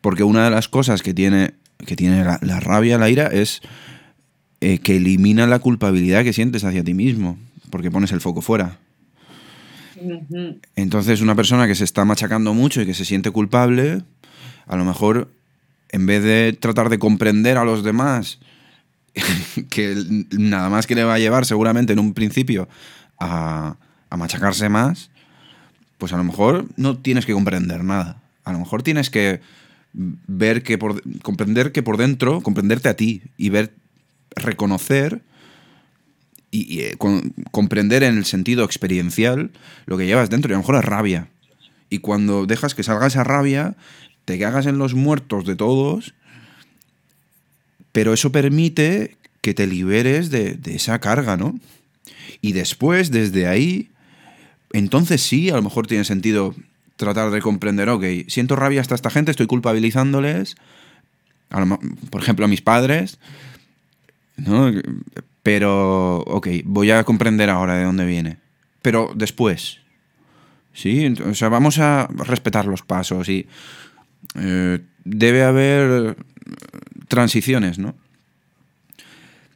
Speaker 1: Porque una de las cosas que tiene, que tiene la, rabia, la ira, es eh, que elimina la culpabilidad que sientes hacia ti mismo. porque pones el foco fuera. Entonces, una persona que se está machacando mucho y que se siente culpable, a lo mejor, en vez de tratar de comprender a los demás, que nada más que le va a llevar seguramente en un principio a, a machacarse más, pues a lo mejor no tienes que comprender nada. A lo mejor tienes que ver que por comprender que por dentro, comprenderte a ti y ver, reconocer y, eh, comprender en el sentido experiencial lo que llevas dentro. Y a lo mejor es rabia. Y cuando dejas que salga esa rabia, te cagas en los muertos de todos, pero eso permite que te liberes de, de esa carga, ¿no? Y después, desde ahí, entonces sí, a lo mejor tiene sentido tratar de comprender, ok, siento rabia hasta esta gente, estoy culpabilizándoles, por ejemplo, a mis padres, ¿no? Pero, ok, voy a comprender ahora de dónde viene. Pero después, ¿sí? O sea, vamos a respetar los pasos y eh, debe haber transiciones, ¿no?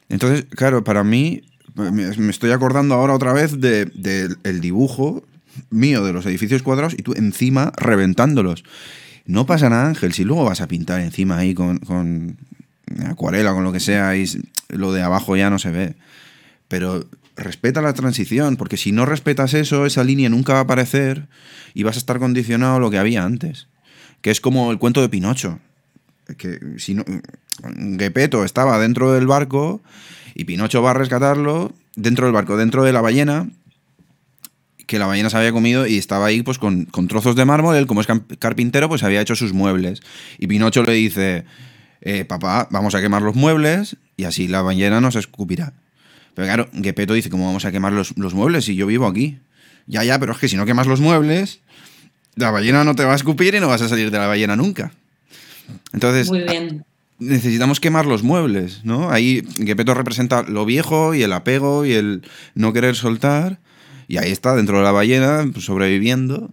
Speaker 1: Entonces, claro, para mí, me estoy acordando ahora otra vez del de, dibujo mío de los edificios cuadrados y tú encima reventándolos. No pasa nada, Ángel, si luego vas a pintar encima ahí con acuarela, con lo que sea, y lo de abajo ya no se ve. Pero respeta la transición, porque si no respetas eso, esa línea nunca va a aparecer y vas a estar condicionado a lo que había antes. Que es como el cuento de Pinocho. Que si no. Gepetto estaba dentro del barco y Pinocho va a rescatarlo dentro del barco, dentro de la ballena, que la ballena se había comido y estaba ahí pues con, trozos de mármol, él como es carpintero pues había hecho sus muebles. Y Pinocho le dice, eh, papá, vamos a quemar los muebles y así la ballena no se escupirá. Pero claro, Gepetto dice, ¿cómo vamos a quemar los, muebles si yo vivo aquí? Ya, ya, pero es que si no quemas los muebles, la ballena no te va a escupir y no vas a salir de la ballena nunca. Entonces, necesitamos quemar los muebles, ¿no? Ahí Gepetto representa lo viejo y el apego y el no querer soltar. Y ahí está, dentro de la ballena, pues, sobreviviendo.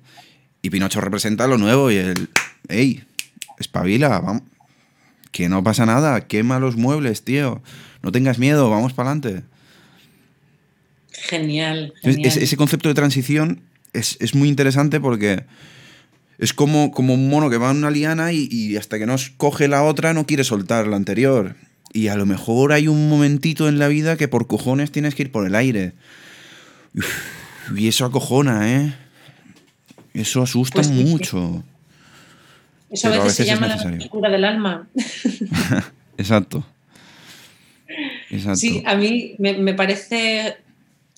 Speaker 1: Y Pinocho representa lo nuevo y el, ¡ey! Espabila, vamos. Que no pasa nada, quema los muebles, tío. No tengas miedo, vamos para adelante.
Speaker 2: Genial.
Speaker 1: Ese, concepto de transición es, muy interesante porque es como, como, un mono que va en una liana y, y, hasta que no coge la otra no quiere soltar la anterior. Y a lo mejor hay un momentito en la vida que por cojones tienes que ir por el aire. Y eso acojona, ¿eh? Eso asusta pues mucho.
Speaker 2: Eso a veces, se llama la cura del alma.
Speaker 1: Exacto.
Speaker 2: Sí, a mí me, parece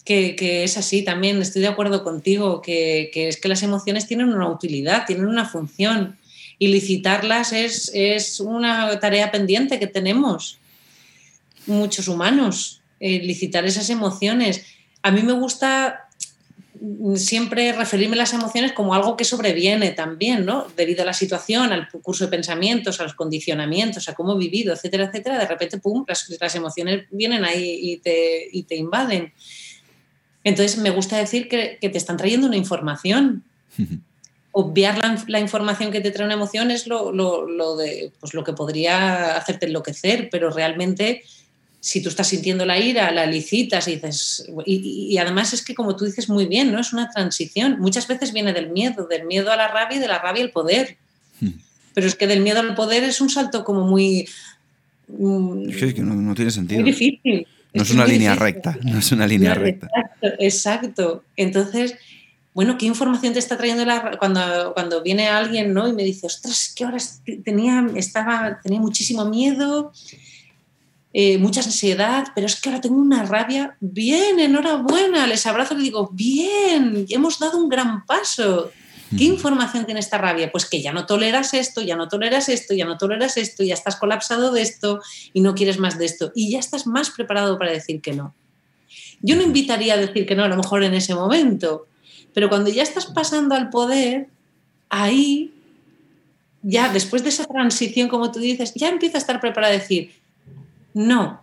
Speaker 2: que, es así también, estoy de acuerdo contigo, que, es que las emociones tienen una utilidad, tienen una función y licitarlas es, es una tarea pendiente que tenemos muchos humanos, eh, licitar esas emociones. A mí me gusta siempre referirme a las emociones como algo que sobreviene también, ¿no? Debido a la situación, al curso de pensamientos, a los condicionamientos, a cómo he vivido, etcétera, etcétera, de repente, pum, las, emociones vienen ahí y te, y te, invaden. Entonces, me gusta decir que, que te están trayendo una información. Obviar la, la, información que te trae una emoción es lo, lo, lo, de, pues lo que podría hacerte enloquecer, pero realmente si tú estás sintiendo la ira, la licitas y dices, y, además es que como tú dices muy bien, ¿no? Es una transición. Muchas veces viene del miedo, del miedo a la rabia y de la rabia al poder. Hmm. Pero es que del miedo al poder es un salto como muy...
Speaker 1: Mm, es que no, tiene sentido.
Speaker 2: Muy difícil.
Speaker 1: No es, una línea recta, no es una línea recta.
Speaker 2: Exacto, exacto. Entonces, bueno, ¿qué información te está trayendo la, cuando, cuando viene alguien ¿no? y me dice, ostras, que ahora tenía, estaba, tenía muchísimo miedo, eh, mucha ansiedad, pero es que ahora tengo una rabia. Bien, enhorabuena, les abrazo y les digo, bien, hemos dado un gran paso. ¿Qué información tiene esta rabia? Pues que ya no toleras esto, ya no toleras esto, ya no toleras esto, ya estás colapsado de esto y no quieres más de esto. Y ya estás más preparado para decir que no. Yo no invitaría a decir que no, a lo mejor en ese momento, pero cuando ya estás pasando al poder, ahí, ya después de esa transición, como tú dices, ya empieza a estar preparado a decir, no.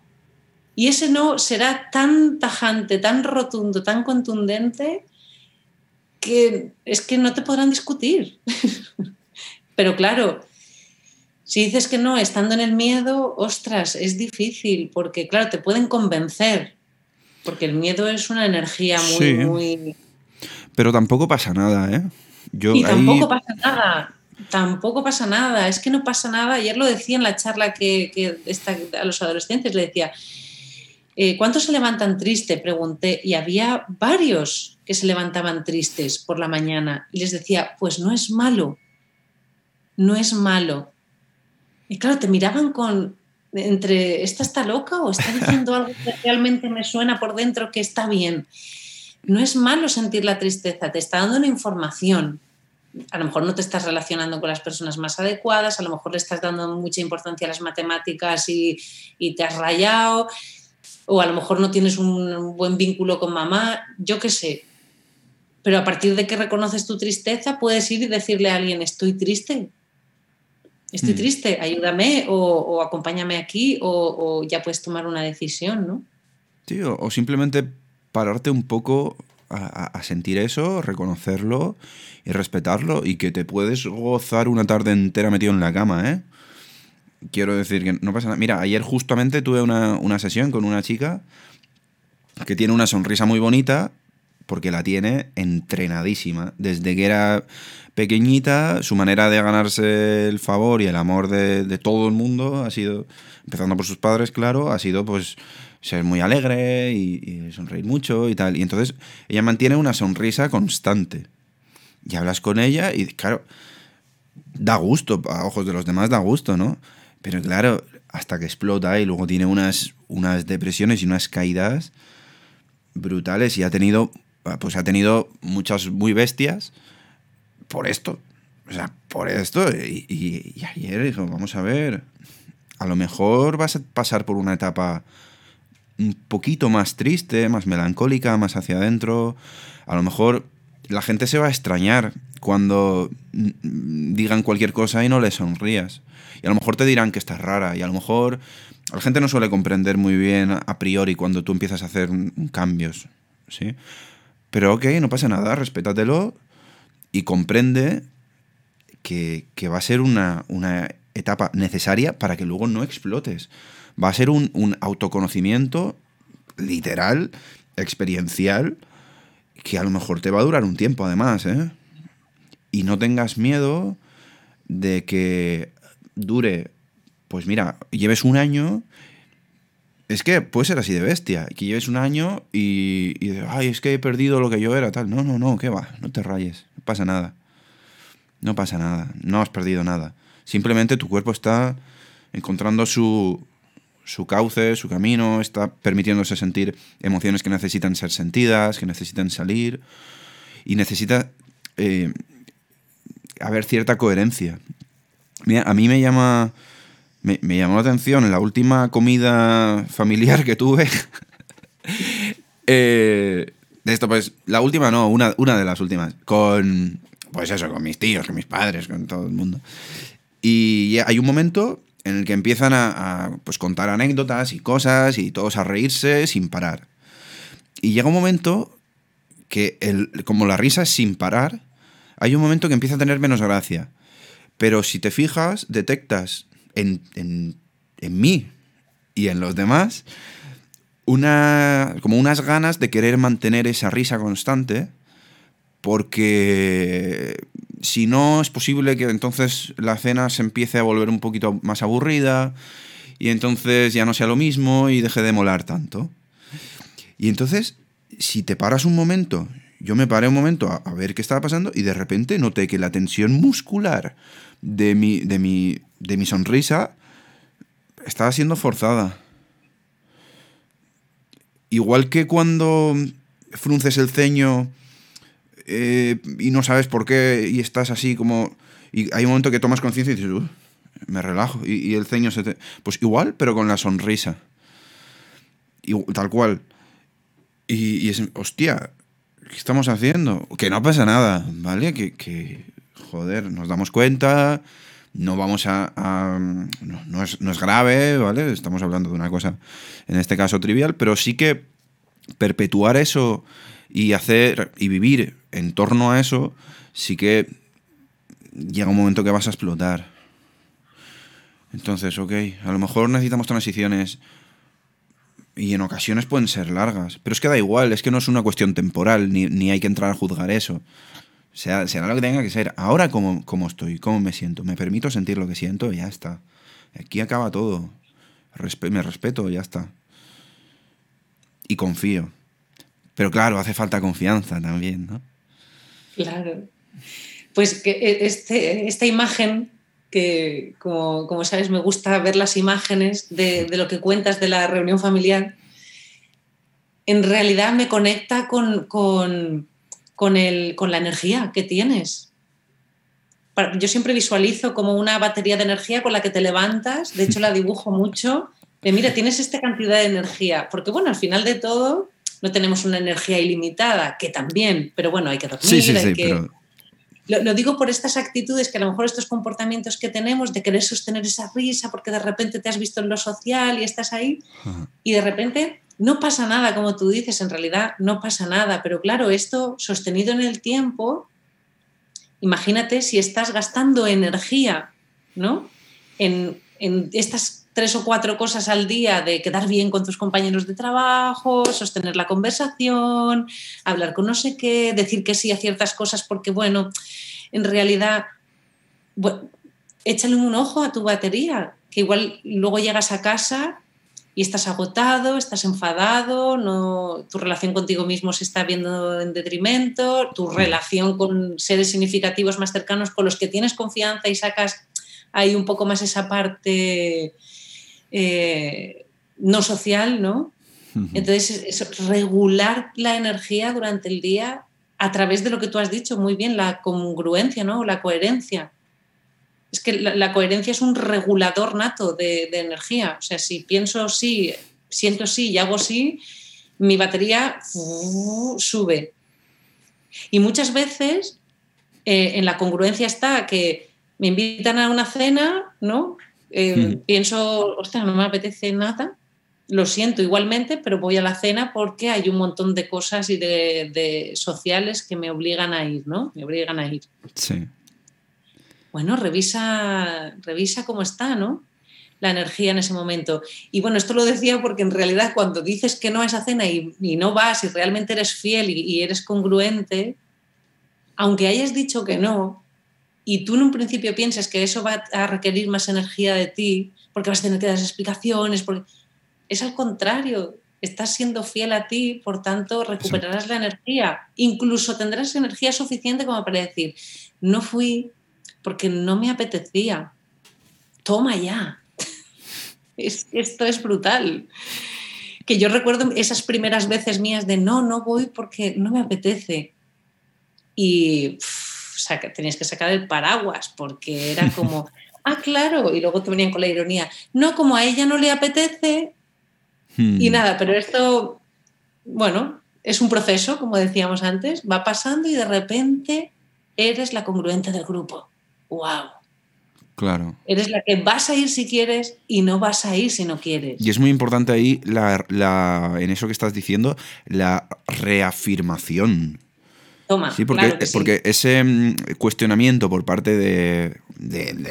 Speaker 2: Y ese no será tan tajante, tan rotundo, tan contundente, que es que no te podrán discutir. Pero claro, si dices que no, estando en el miedo, ostras, es difícil, porque claro, te pueden convencer. Porque el miedo es una energía muy, muy...
Speaker 1: Pero tampoco pasa nada, ¿eh?
Speaker 2: Yo y tampoco pasa nada. Tampoco pasa nada. Es que no pasa nada. Ayer lo decía en la charla que, a los adolescentes, le decía, eh, ¿cuántos se levantan tristes? Pregunté. Y había varios que se levantaban tristes por la mañana. Y les decía, pues no es malo. No es malo. Y claro, te miraban con, entre, ¿esta está loca o está diciendo algo que realmente me suena por dentro que está bien? No es malo sentir la tristeza, te está dando una información. A lo mejor no te estás relacionando con las personas más adecuadas, a lo mejor le estás dando mucha importancia a las matemáticas y, y te has rayado, o a lo mejor no tienes un buen vínculo con mamá, yo qué sé. Pero a partir de que reconoces tu tristeza, puedes ir y decirle a alguien, estoy triste, estoy mm. triste, ayúdame o, acompáñame aquí o, ya puedes tomar una decisión, ¿no?
Speaker 1: Sí, o, simplemente pararte un poco a, sentir eso, reconocerlo y respetarlo y que te puedes gozar una tarde entera metido en la cama, ¿eh? Quiero decir que no pasa nada. Mira, ayer justamente tuve una, una sesión con una chica que tiene una sonrisa muy bonita porque la tiene entrenadísima. Desde que era pequeñita, su manera de ganarse el favor y el amor de, todo el mundo ha sido, empezando por sus padres, claro, ha sido pues ser muy alegre y, sonreír mucho y tal. Y entonces ella mantiene una sonrisa constante. Y hablas con ella y, claro, da gusto, a ojos de los demás da gusto, ¿no? Pero claro, hasta que explota y luego tiene unas, unas depresiones y unas caídas brutales y ha tenido, pues ha tenido muchas muy bestias por esto. O sea, por esto. Y, ayer dijo, vamos a ver, a lo mejor vas a pasar por una etapa un poquito más triste, más melancólica, más hacia adentro. A lo mejor la gente se va a extrañar cuando digan cualquier cosa y no le sonrías. Y a lo mejor te dirán que estás rara. Y a lo mejor la gente no suele comprender muy bien a priori cuando tú empiezas a hacer cambios. ¿sí? Pero ok, no pasa nada, respétatelo y comprende que, va a ser una, etapa necesaria para que luego no explotes. Va a ser un, autoconocimiento literal, experiencial, que a lo mejor te va a durar un tiempo además, ¿eh? Y no tengas miedo de que dure, pues mira, lleves un año, es que puede ser así de bestia, que lleves un año y, y ay, es que he perdido lo que yo era, tal. No, no, no, ¿qué va? No te rayes pasa nada. No pasa nada, no has perdido nada. Simplemente tu cuerpo está encontrando su, su cauce, su camino, está permitiéndose sentir emociones que necesitan ser sentidas, que necesitan salir y necesita eh, haber cierta coherencia. Mira, a mí me llama, me, llamó la atención en la última comida familiar que tuve. eh, de esto, pues, la última no, una, una de las últimas. Con, pues eso, con mis tíos, con mis padres, con todo el mundo. Y hay un momento en el que empiezan a, pues, contar anécdotas y cosas y todos a reírse sin parar. Y llega un momento que, el, como la risa es sin parar, hay un momento que empieza a tener menos gracia. Pero si te fijas, detectas en, en, en mí y en los demás una, como unas ganas de querer mantener esa risa constante, porque si no es posible que entonces la cena se empiece a volver un poquito más aburrida y entonces ya no sea lo mismo y deje de molar tanto. Y entonces, si te paras un momento, yo me paré un momento a, ver qué estaba pasando y de repente noté que la tensión muscular de mi, de mi, de mi sonrisa estaba siendo forzada. Igual que cuando frunces el ceño eh, y no sabes por qué y estás así como... Y hay un momento que tomas conciencia y dices, me relajo. Y, el ceño se te... Pues igual, pero con la sonrisa. Y, tal cual. Y, es, hostia, ¿qué estamos haciendo? Que no pasa nada, ¿vale? Que, joder, nos damos cuenta, no vamos a... no, es, no, es, grave, ¿vale? Estamos hablando de una cosa, en este caso trivial, pero sí que perpetuar eso y hacer y vivir en torno a eso, sí que llega un momento que vas a explotar. Entonces, ok, a lo mejor necesitamos transiciones y en ocasiones pueden ser largas. Pero es que da igual, es que no es una cuestión temporal, ni, hay que entrar a juzgar eso. Sea, será lo que tenga que ser. Ahora, ¿cómo, ¿cómo estoy? ¿Cómo me siento? ¿Me permito sentir lo que siento? Ya está. Aquí acaba todo. me respeto, ya está. Y confío. Pero claro, hace falta confianza también, ¿no?
Speaker 2: Claro. Pues que e, este, esta imagen que, como, sabes, me gusta ver las imágenes de, lo que cuentas de la reunión familiar, en realidad me conecta con, con, con, el, con la energía que tienes. Yo siempre visualizo como una batería de energía con la que te levantas, de hecho la dibujo mucho, de mira, tienes esta cantidad de energía, porque bueno, al final de todo no tenemos una energía ilimitada, que también, pero bueno, hay que dormir, hay que... Lo, digo por estas actitudes que a lo mejor estos comportamientos que tenemos de querer sostener esa risa porque de repente te has visto en lo social y estás ahí y de repente no pasa nada, como tú dices, en realidad no pasa nada, pero claro, esto sostenido en el tiempo, imagínate si estás gastando energía, ¿no? En, en estas tres o cuatro cosas al día de quedar bien con tus compañeros de trabajo, sostener la conversación, hablar con no sé qué, decir que sí a ciertas cosas porque, bueno, en realidad, échale un ojo a tu batería, que igual luego llegas a casa y estás agotado, estás enfadado, no, tu relación contigo mismo se está viendo en detrimento, tu relación con seres significativos más cercanos con los que tienes confianza y sacas ahí un poco más esa parte eh, no social, ¿no? Entonces, es regular la energía durante el día a través de lo que tú has dicho muy bien, la congruencia, ¿no? La coherencia. Es que la, coherencia es un regulador nato de, energía. O sea, si pienso sí, siento sí y hago sí, mi batería sube. Y muchas veces eh, en la congruencia está que me invitan a una cena, ¿no? Eh. Pienso, ostras, no me apetece nada, lo siento igualmente, pero voy a la cena porque hay un montón de cosas y de, sociales que me obligan a ir, ¿no? Me obligan a ir. Sí. Bueno, revisa, revisa cómo está, ¿no? La energía en ese momento. Y bueno, esto lo decía porque en realidad cuando dices que no a esa cena y, no vas y realmente eres fiel y eres congruente, aunque hayas dicho que no, y tú en un principio piensas que eso va a requerir más energía de ti, porque vas a tener que dar explicaciones, porque es al contrario, estás siendo fiel a ti, por tanto recuperarás la energía, incluso tendrás energía suficiente como para decir, no fui porque no me apetecía, toma ya. esto es brutal. Que yo recuerdo esas primeras veces mías de no, no voy porque no me apetece. Y tenías que sacar el paraguas porque era como, ah, claro, y luego te venían con la ironía, no, como a ella no le apetece y hmm. nada, pero esto, bueno, es un proceso, como decíamos antes, va pasando y de repente eres la congruente del grupo. ¡Wow!
Speaker 1: Claro.
Speaker 2: Eres la que vas a ir si quieres y no vas a ir si no quieres.
Speaker 1: Y es muy importante ahí, la, en eso que estás diciendo, la reafirmación. Sí, porque, porque ese mm, cuestionamiento por parte de,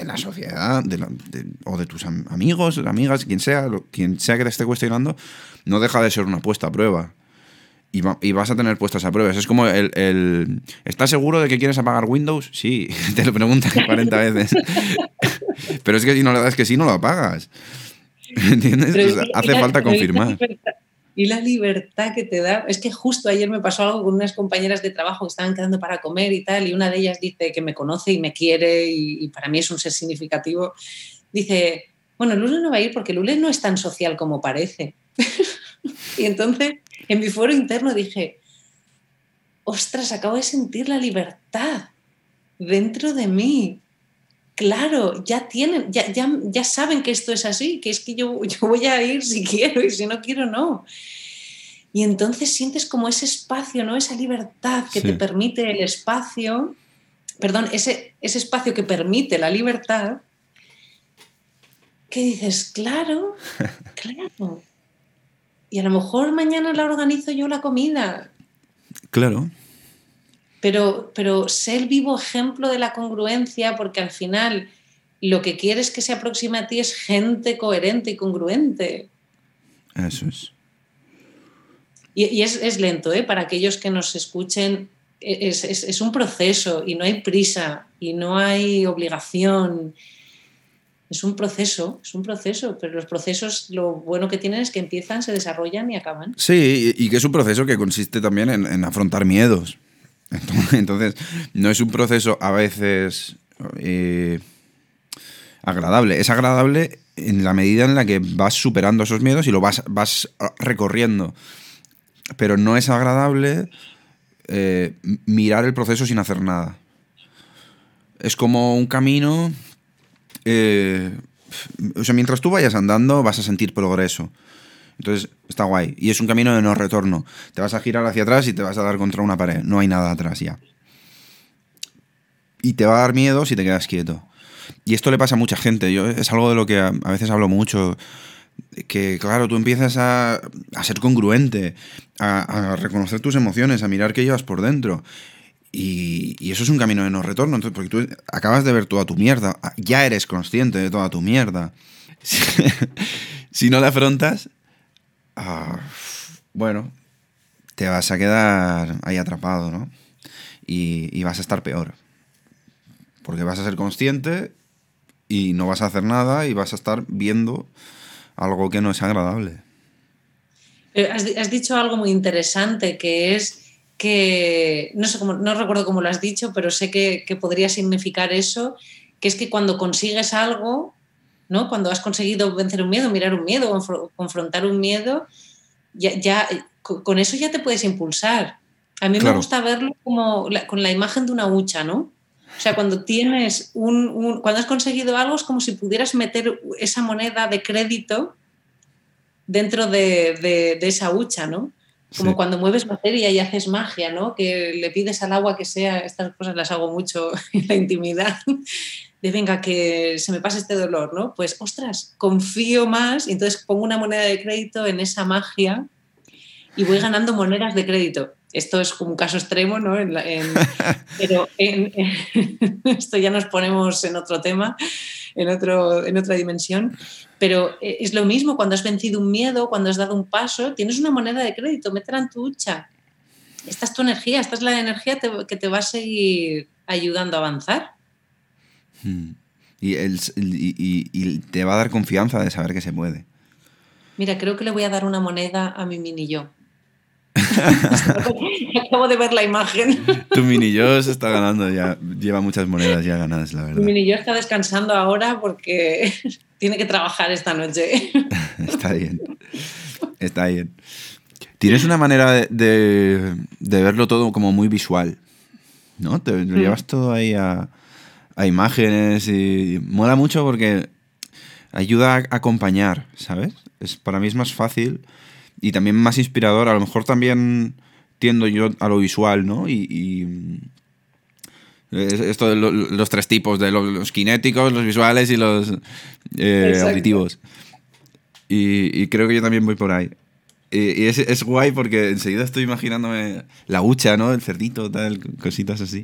Speaker 1: la sociedad o de tus amigos, amigas, quien sea, quien sea que te esté cuestionando, no deja de ser una puesta a prueba. Y, vas a tener puestas a prueba. Es como el, ¿Estás seguro de que quieres apagar Windows? Sí, te lo preguntan 40 veces. Pero es que si no le das que sí, no lo apagas. ¿Entiendes? hace falta confirmar
Speaker 2: y la libertad que te da. Es que justo ayer me pasó algo con unas compañeras de trabajo que estaban quedando para comer y tal, y una de ellas dice que me conoce y me quiere y, para mí es un ser significativo. Dice, bueno, Lule no va a ir porque Lule no es tan social como parece. y entonces en mi foro interno dije, ostras, acabo de sentir la libertad dentro de mí claro, ya tienen, ya, ya, ya, saben que esto es así, que es que yo, yo voy a ir si quiero y si no quiero, no. Y entonces sientes como ese espacio, ¿no? Esa libertad que te permite el espacio, perdón, ese, ese espacio que permite la libertad, que dices, claro, claro. Y a lo mejor mañana la organizo yo la comida.
Speaker 1: Claro
Speaker 2: pero, pero ser vivo ejemplo de la congruencia, porque al final lo que quieres que se aproxime a ti es gente coherente y congruente.
Speaker 1: Eso es.
Speaker 2: Y, es, lento, ¿eh? Para aquellos que nos escuchen, e, es, es, un proceso y no hay prisa y no hay obligación. Es un proceso, es un proceso, pero los procesos lo bueno que tienen es que empiezan, se desarrollan y acaban.
Speaker 1: Sí, y que es un proceso que consiste también en, afrontar miedos. Entonces, no es un proceso a veces eh, agradable. Es agradable en la medida en la que vas superando esos miedos y lo vas, vas recorriendo pero no es agradable eh, mirar el proceso sin hacer nada. Es como un camino... Eh, o sea, mientras tú vayas andando vas a sentir progreso. Entonces, está guay. Y es un camino de no retorno. Te vas a girar hacia atrás y te vas a dar contra una pared. No hay nada atrás ya. Y te va a dar miedo si te quedas quieto. Y esto le pasa a mucha gente. Yo, es algo de lo que a veces hablo mucho que claro, tú empiezas a, ser congruente, a, reconocer tus emociones, a mirar qué llevas por dentro. Y, eso es un camino de no retorno, entonces, porque tú acabas de ver toda tu mierda, ya eres consciente de toda tu mierda. Si, no la afrontas, ah, bueno, te vas a quedar ahí atrapado, ¿no? Y, y vas a estar peor. Porque vas a ser consciente y no vas a hacer nada y vas a estar viendo algo que no es agradable.
Speaker 2: Has, dicho algo muy interesante que es que, no sé cómo, no recuerdo cómo lo has dicho, pero sé que, podría significar eso, que es que cuando consigues algo, ¿no? Cuando has conseguido vencer un miedo, mirar un miedo, confrontar un miedo, ya, con eso ya te puedes impulsar. A mí me gusta verlo como con la imagen de una hucha, ¿no? O sea, cuando tienes un, cuando has conseguido algo es como si pudieras meter esa moneda de crédito dentro de, esa hucha, ¿no? Como cuando mueves materia y haces magia, ¿no? Que le pides al agua que sea, estas cosas las hago mucho en la intimidad, de venga, que se me pase este dolor, ¿no? Pues, ostras, confío más y entonces pongo una moneda de crédito en esa magia y voy ganando monedas de crédito. Esto es como un caso extremo, ¿no? pero esto ya nos ponemos en otro tema, en, otro, en otra dimensión. Pero eh, es lo mismo cuando has vencido un miedo, cuando has dado un paso, tienes una moneda de crédito, métela en tu hucha. Esta es tu energía, esta es la energía que te va a seguir ayudando a avanzar.
Speaker 1: Hmm. Y, y, te va a dar confianza de saber que se puede.
Speaker 2: Mira, creo que le voy a dar una moneda a mi mini yo. Acabo de ver la imagen.
Speaker 1: Tu mini yo se está ganando ya, lleva muchas monedas ya ganadas, la verdad.
Speaker 2: Mi mini yo está descansando ahora porque tiene que trabajar esta noche.
Speaker 1: está bien, está bien. Tienes una manera de, verlo todo como muy visual, ¿no? Te lo mm. llevas todo ahí a, a imágenes y mola mucho porque ayuda a acompañar, ¿sabes? Es, para mí es más fácil y también más inspirador. A lo mejor también tiendo yo a lo visual, ¿no? Y, esto de los tres tipos, de los, kinéticos, los visuales y los eh, auditivos. Y, creo que yo también voy por ahí. Y, es, es, guay porque enseguida estoy imaginándome la hucha, ¿no? El cerdito, tal, cositas así.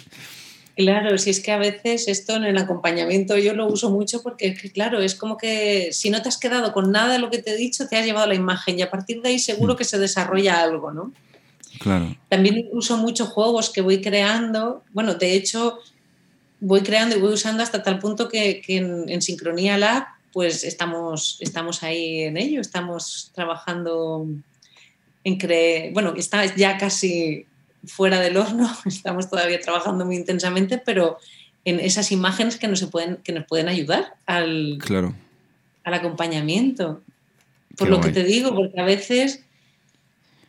Speaker 2: Claro, si es que a veces esto en el acompañamiento yo lo uso mucho porque claro, es como que si no te has quedado con nada de lo que te he dicho, te has llevado la imagen y a partir de ahí seguro que se desarrolla algo, ¿no?
Speaker 1: Claro.
Speaker 2: También uso muchos juegos que voy creando. Bueno, de hecho, voy creando y voy usando hasta tal punto que, en, Sincronía Lab, pues estamos, estamos ahí en ello, estamos trabajando en creer, bueno, está ya casi fuera del horno, estamos todavía trabajando muy intensamente, pero en esas imágenes que nos, se pueden, que nos pueden ayudar al,
Speaker 1: claro.
Speaker 2: al acompañamiento. Por lo que te digo, porque a veces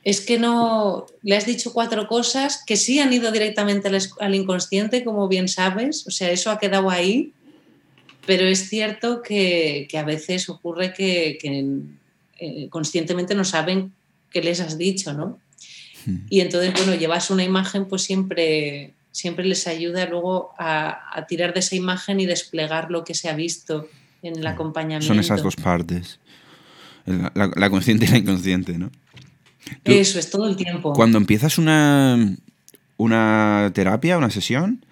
Speaker 2: es que no le has dicho cuatro cosas que sí han ido directamente al, inconsciente, como bien sabes, o sea, eso ha quedado ahí, pero es cierto que, a veces ocurre que, eh, conscientemente no saben qué les has dicho, ¿no? Y entonces, bueno, llevas una imagen, pues siempre, siempre les ayuda luego a, tirar de esa imagen y desplegar lo que se ha visto en el acompañamiento.
Speaker 1: Son esas dos partes, la, consciente y la inconsciente, ¿no?
Speaker 2: Eso es todo el tiempo.
Speaker 1: Cuando empiezas una, una terapia, una sesión,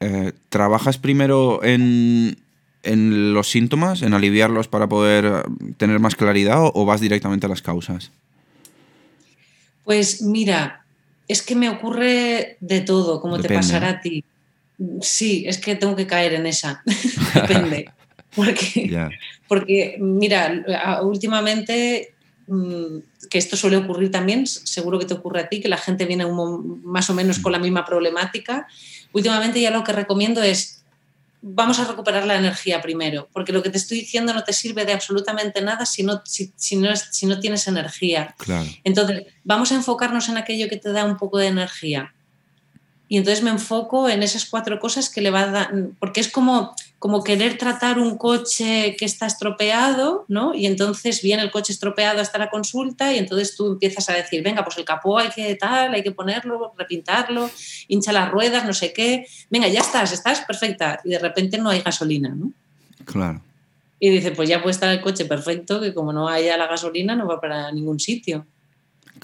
Speaker 1: eh, ¿trabajas primero en, en, los síntomas, en aliviarlos para poder tener más claridad o vas directamente a las causas?
Speaker 2: Pues mira, es que me ocurre de todo, como te pasará a ti. Sí, es que tengo que caer en esa. Depende. Porque, porque, mira, últimamente, mm, que esto suele ocurrir también, seguro que te ocurre a ti, que la gente viene más o menos con la misma problemática. Últimamente ya lo que recomiendo es vamos a recuperar la energía primero, porque lo que te estoy diciendo no te sirve de absolutamente nada si no, si, no, si no, tienes energía. Entonces, vamos a enfocarnos en aquello que te da un poco de energía. Y entonces me enfoco en esas cuatro cosas que le va a dar, porque es como, como querer tratar un coche que está estropeado, ¿no? Y entonces viene el coche estropeado hasta la consulta y entonces tú empiezas a decir, venga, pues el capó hay que tal, hay que ponerlo, repintarlo, hincha las ruedas, no sé qué, venga, ya estás, estás perfecta. Y de repente no hay gasolina, ¿no?
Speaker 1: Claro.
Speaker 2: Y dice, pues ya puede estar el coche perfecto, que como no haya la gasolina no va para ningún sitio.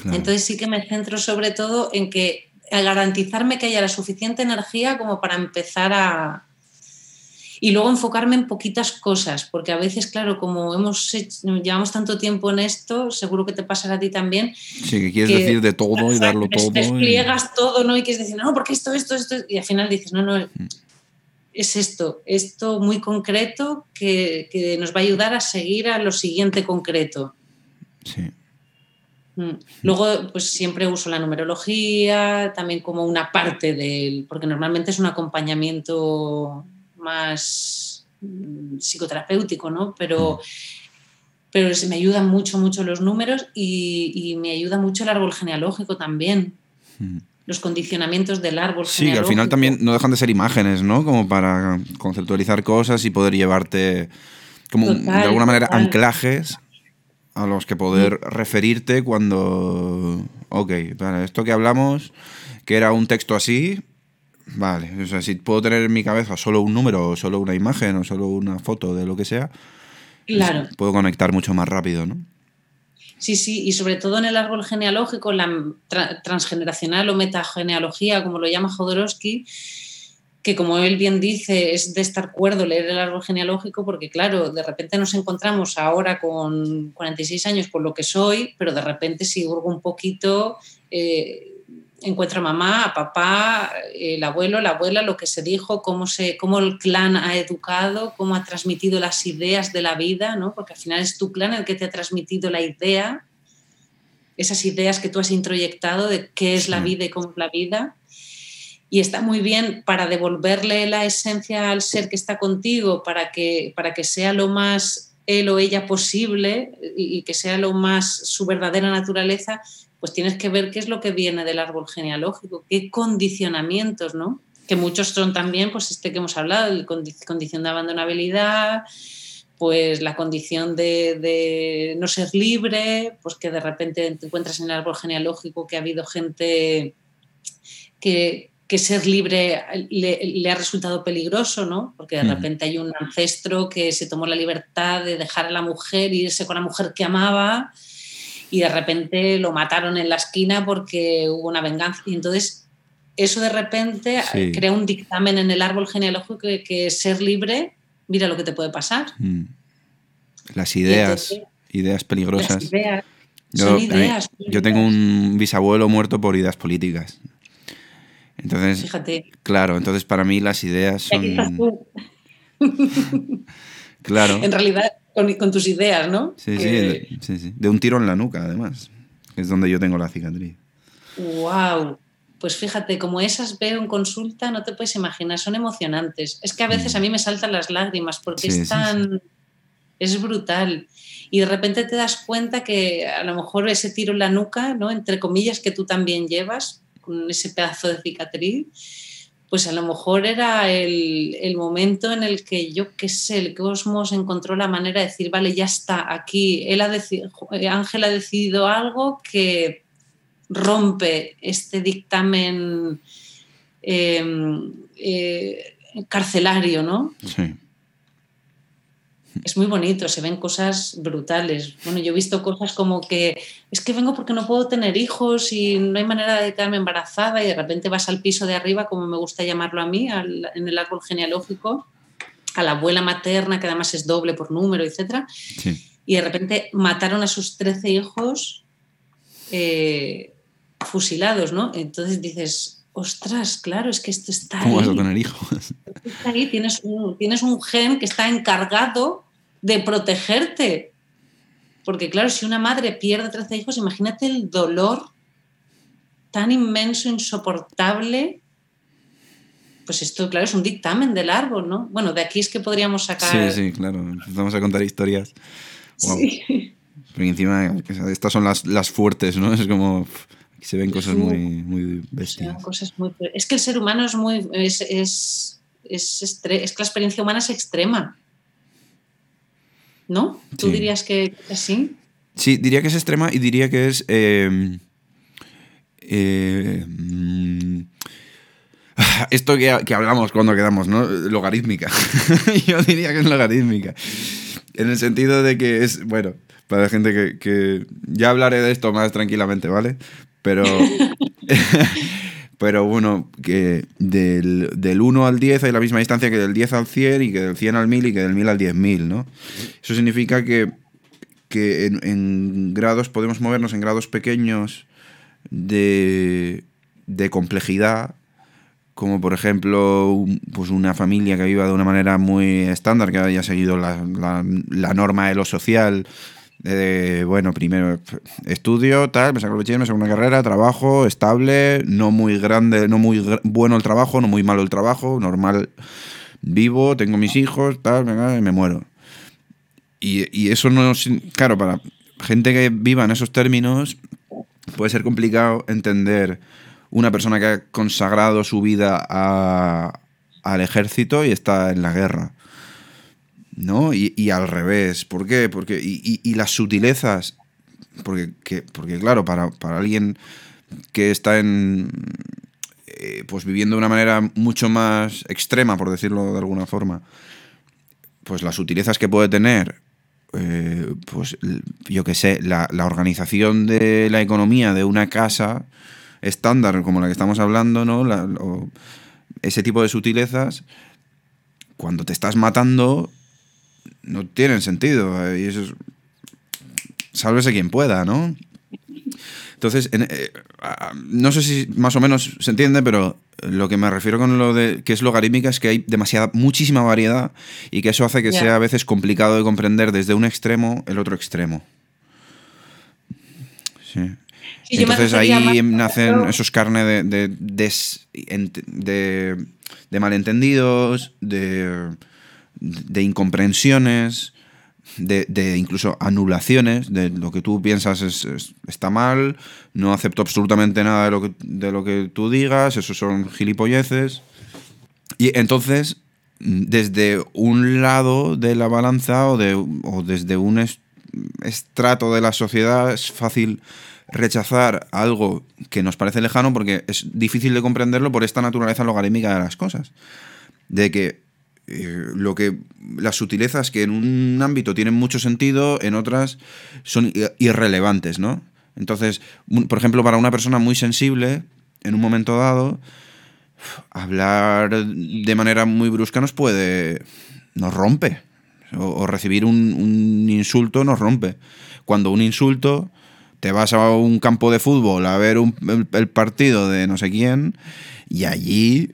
Speaker 2: Entonces sí que me centro sobre todo en que a garantizarme que haya la suficiente energía como para empezar a, y luego enfocarme en poquitas cosas, porque a veces, claro, como hemos llevamos tanto tiempo en esto, seguro que te pasará a ti también.
Speaker 1: Sí, que quieres decir de todo y darlo todo.
Speaker 2: Despliegas todo, ¿no? Y quieres decir, no, porque esto, esto, esto, y al final dices, no, no, mm. es esto, esto muy concreto que, que nos va a ayudar a seguir a lo siguiente concreto.
Speaker 1: Sí.
Speaker 2: Mm. Luego, pues siempre uso la numerología, también como una parte del, porque normalmente es un acompañamiento más mm, psicoterapéutico, ¿no? Pero, pero me ayudan mucho, mucho los números y, me ayuda mucho el árbol genealógico también. Hmm. Los condicionamientos del árbol
Speaker 1: sí, genealógico. Sí, al final también no dejan de ser imágenes, ¿no? Como para conceptualizar cosas y poder llevarte, como de alguna manera, anclajes a los que poder referirte cuando, ok, esto que hablamos, que era un texto así, Vale, o sea, si puedo tener en mi cabeza solo un número, o solo una imagen, o solo una foto de lo que sea,
Speaker 2: pues
Speaker 1: puedo conectar mucho más rápido, ¿no?
Speaker 2: Sí, sí, y sobre todo en el árbol genealógico, la transgeneracional o metagenealogía, como lo llama Jodorowsky, que como él bien dice, es de estar cuerdo leer el árbol genealógico, porque claro, de repente nos encontramos ahora con 46 años con lo que soy, pero de repente si hurgo un poquito, eh, encuentra a mamá, a papá, el abuelo, la abuela, lo que se dijo, cómo, se, cómo el clan ha educado, cómo ha transmitido las ideas de la vida, ¿no? porque al final es tu clan el que te ha transmitido la idea, esas ideas que tú has introyectado de qué es la vida y cómo es la vida. Y está muy bien para devolverle la esencia al ser que está contigo, para que, para que sea lo más él o ella posible y que sea lo más su verdadera naturaleza, pues tienes que ver qué es lo que viene del árbol genealógico, qué condicionamientos, ¿no? Que muchos son también, pues este que hemos hablado, la condición de abandonabilidad, pues la condición de, no ser libre, pues que de repente te encuentras en el árbol genealógico que ha habido gente que, ser libre le, ha resultado peligroso, ¿no? Porque de repente hay un ancestro que se tomó la libertad de dejar a la mujer, irse con la mujer que amaba y de repente lo mataron en la esquina porque hubo una venganza. Y entonces eso de repente crea un dictamen en el árbol genealógico que, que, ser libre, mira lo que te puede pasar. Mm.
Speaker 1: Las ideas, ideas peligrosas. yo, yo tengo un bisabuelo muerto por ideas políticas. Entonces,
Speaker 2: Fíjate.
Speaker 1: claro, entonces para mí las ideas son... claro.
Speaker 2: En realidad, con, tus ideas, ¿no?
Speaker 1: Sí, sí, sí, De un tiro en la nuca, además. Es donde yo tengo la cicatriz.
Speaker 2: ¡Wow! Pues fíjate, como esas veo en consulta, no te puedes imaginar, son emocionantes. Es que a veces a mí me saltan las lágrimas porque es tan. Es brutal. Y de repente te das cuenta que a lo mejor ese tiro en la nuca, ¿no? Entre comillas, que tú también llevas, con ese pedazo de cicatriz, pues a lo mejor era el, momento en el que yo qué sé, el cosmos encontró la manera de decir, vale, ya está, aquí, él ha eh, Ángel ha decidido algo que rompe este dictamen em, eh, carcelario, ¿no?
Speaker 1: Sí
Speaker 2: es muy bonito, se ven cosas brutales. Bueno, yo he visto cosas como que es que vengo porque no puedo tener hijos y no hay manera de quedarme embarazada y de repente vas al piso de arriba, como me gusta llamarlo a mí, en el árbol genealógico, a la abuela materna, que además es doble por número, etc. Y de repente mataron a sus 13 hijos eh, fusilados, ¿no? Entonces dices, ostras, claro, es que esto está
Speaker 1: ¿Cómo vas a tener hijos?
Speaker 2: Está ahí, tienes un, tienes un gen que está encargado de protegerte. Porque claro, si una madre pierde 13 hijos, imagínate el dolor tan inmenso, insoportable. Pues esto, claro, es un dictamen del árbol, ¿no? Bueno, de aquí es que podríamos sacar...
Speaker 1: Sí, sí, claro. Empezamos a contar historias. Sí. Porque encima, estas son las, las fuertes, ¿no? Es como se ven cosas muy, muy bestias.
Speaker 2: Cosas muy... Es que el ser humano es muy. Es, es, es, es, que la experiencia humana es extrema. ¿No? ¿Tú dirías que es así?
Speaker 1: Sí, diría que es extrema y diría que es. Eh, eh, mm, esto que, que, hablamos cuando quedamos, ¿no? Logarítmica. Yo diría que es logarítmica. En el sentido de que es, bueno, para la gente que, que, ya hablaré de esto más tranquilamente, ¿vale? Pero, pero bueno, que del, del, 1 al 10 hay la misma distancia que del 10 al 100 y que del 100 al 1000 y que del 1000 al 10.000, ¿no? Eso significa que, que en, grados podemos movernos en grados pequeños de, de complejidad, como por ejemplo pues una familia que viva de una manera muy estándar, que haya seguido la, la, la norma de lo social, bueno, primero estudio, tal, me saco el bachiller, me saco una carrera, trabajo estable, no muy grande, no muy bueno el trabajo, no muy malo el trabajo, normal, vivo, tengo mis hijos, tal, y me muero. Y, y eso no, claro, para gente que viva en esos términos, puede ser complicado entender una persona que ha consagrado su vida a, al ejército y está en la guerra. ¿No? Y, al revés. ¿Por qué? Porque, y, las sutilezas, porque, porque claro, para, alguien que está en, eh, pues viviendo de una manera mucho más extrema, por decirlo de alguna forma, pues las sutilezas que puede tener, eh, pues yo qué sé, la, organización de la economía de una casa estándar como la que estamos hablando, ¿no? ese tipo de sutilezas, cuando te estás matando, no tienen sentido. Eh, y eso es, sálvese quien pueda, ¿no? Entonces, eh, no sé si más o menos se entiende, pero lo que me refiero con lo de que es logarítmica es que hay demasiada, muchísima variedad y que eso hace que sea a veces complicado de comprender desde un extremo el otro extremo. Sí. Entonces ahí nacen esos carnes de, de, de malentendidos, de de incomprensiones, de, incluso anulaciones, de lo que tú piensas es, está mal, no acepto absolutamente nada de lo, que, de lo que tú digas, esos son gilipolleces. Y entonces, desde un lado de la balanza o, de, o desde un estrato de la sociedad es fácil rechazar algo que nos parece lejano porque es difícil de comprenderlo por esta naturaleza logarítmica de las cosas. De que eh, lo que las sutilezas que en un ámbito tienen mucho sentido, en otras son irrelevantes, ¿no? Entonces, por ejemplo, para una persona muy sensible, en un momento dado, hablar de manera muy brusca nos puede. nos rompe. O, recibir un, insulto nos rompe. Cuando un insulto te vas a un campo de fútbol a ver el, partido de no sé quién y allí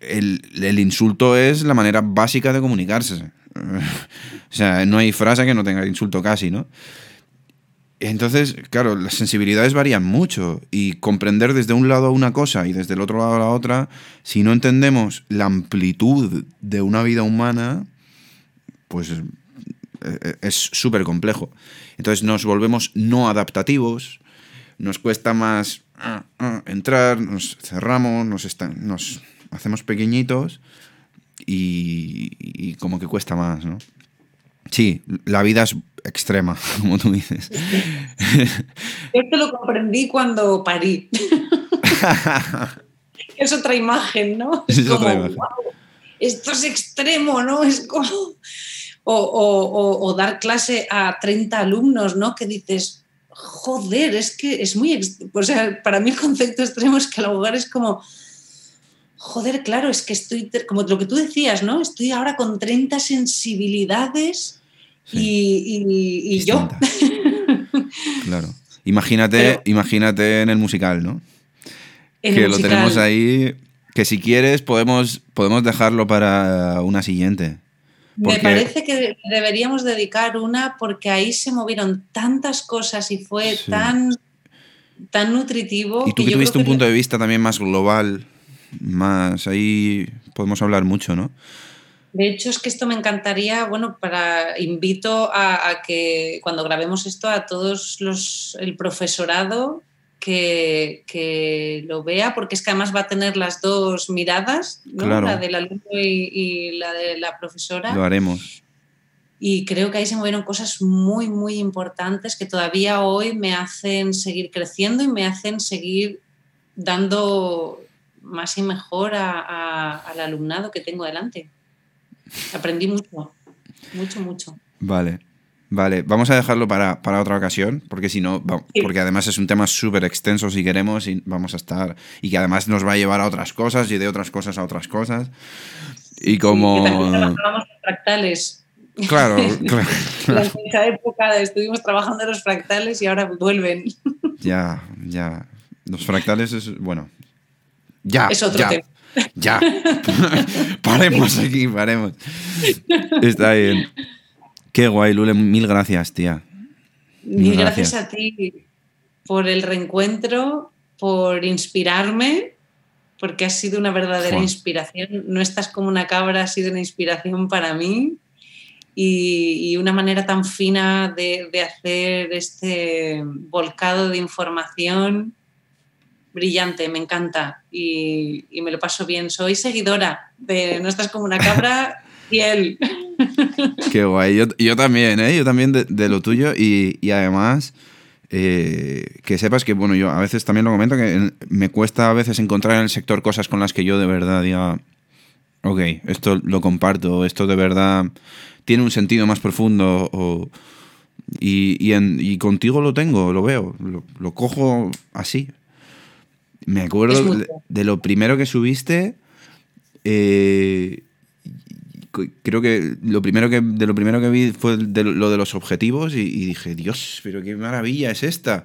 Speaker 1: el, insulto es la manera básica de comunicarse. o sea, no hay frase que no tenga insulto casi, ¿no? Entonces, claro, las sensibilidades varían mucho y comprender desde un lado una cosa y desde el otro lado la otra, si no entendemos la amplitud de una vida humana, pues eh, es súper complejo. Entonces nos volvemos no adaptativos, nos cuesta más ah, ah, entrar, nos cerramos, nos, nos hacemos pequeñitos y, como que cuesta más, ¿no? Sí, la vida es extrema, como tú dices.
Speaker 2: Esto lo comprendí cuando parí. es otra imagen, ¿no? Es, otra imagen. esto es extremo, ¿no? Es como... O, dar clase a 30 alumnos, ¿no? Que dices, joder, es que es muy... O sea, para mí el concepto extremo es que el hogar es como joder, claro, es que estoy, como lo que tú decías, ¿no? Estoy ahora con 30 sensibilidades y, yo.
Speaker 1: Claro. Imagínate, imagínate en el musical, ¿no? que lo tenemos ahí, que si quieres podemos, podemos dejarlo para una siguiente.
Speaker 2: Me parece que deberíamos dedicar una porque ahí se movieron tantas cosas y fue tan, tan nutritivo.
Speaker 1: Y tú que, tuviste un punto de vista también más global, más ahí podemos hablar mucho, ¿no?
Speaker 2: De hecho, es que esto me encantaría, bueno, para invito a, que cuando grabemos esto a todos los, el profesorado que, que, lo vea, porque es que además va a tener las dos miradas, ¿no? la del alumno y, la de la profesora.
Speaker 1: Lo haremos.
Speaker 2: Y creo que ahí se movieron cosas muy, muy importantes que todavía hoy me hacen seguir creciendo y me hacen seguir dando más y mejor al alumnado que tengo delante. Aprendí mucho, mucho, mucho.
Speaker 1: Vale. Vale, vamos a dejarlo para, otra ocasión, porque si no, porque además es un tema súper extenso si queremos y vamos a estar, y que además nos va a llevar a otras cosas y de otras cosas a otras cosas. Y como...
Speaker 2: Sí, fractales.
Speaker 1: Claro, claro.
Speaker 2: En esa época estuvimos trabajando en los fractales y ahora vuelven.
Speaker 1: Ya, ya. Los fractales es, bueno, ya.
Speaker 2: Es otro tema.
Speaker 1: Ya. paremos aquí, paremos. Está bien. Qué guay, Lule. Mil gracias, tía.
Speaker 2: Mil, gracias. a ti por el reencuentro, por inspirarme, porque has sido una verdadera inspiración. No estás como una cabra, ha sido una inspiración para mí. Y, una manera tan fina de, de hacer este volcado de información brillante, me encanta y, me lo paso bien. Soy seguidora de No estás como una cabra fiel.
Speaker 1: Qué guay. Yo, también, ¿eh? Yo también de, lo tuyo y, además... Eh, que sepas que, bueno, yo a veces también lo comento, que me cuesta a veces encontrar en el sector cosas con las que yo de verdad diga, ok, esto lo comparto, esto de verdad tiene un sentido más profundo y, contigo lo tengo, lo veo, lo cojo así, me acuerdo de lo primero que subiste. Eh, creo que lo primero que de lo primero que vi fue lo de los objetivos y, dije, Dios, pero qué maravilla es esta.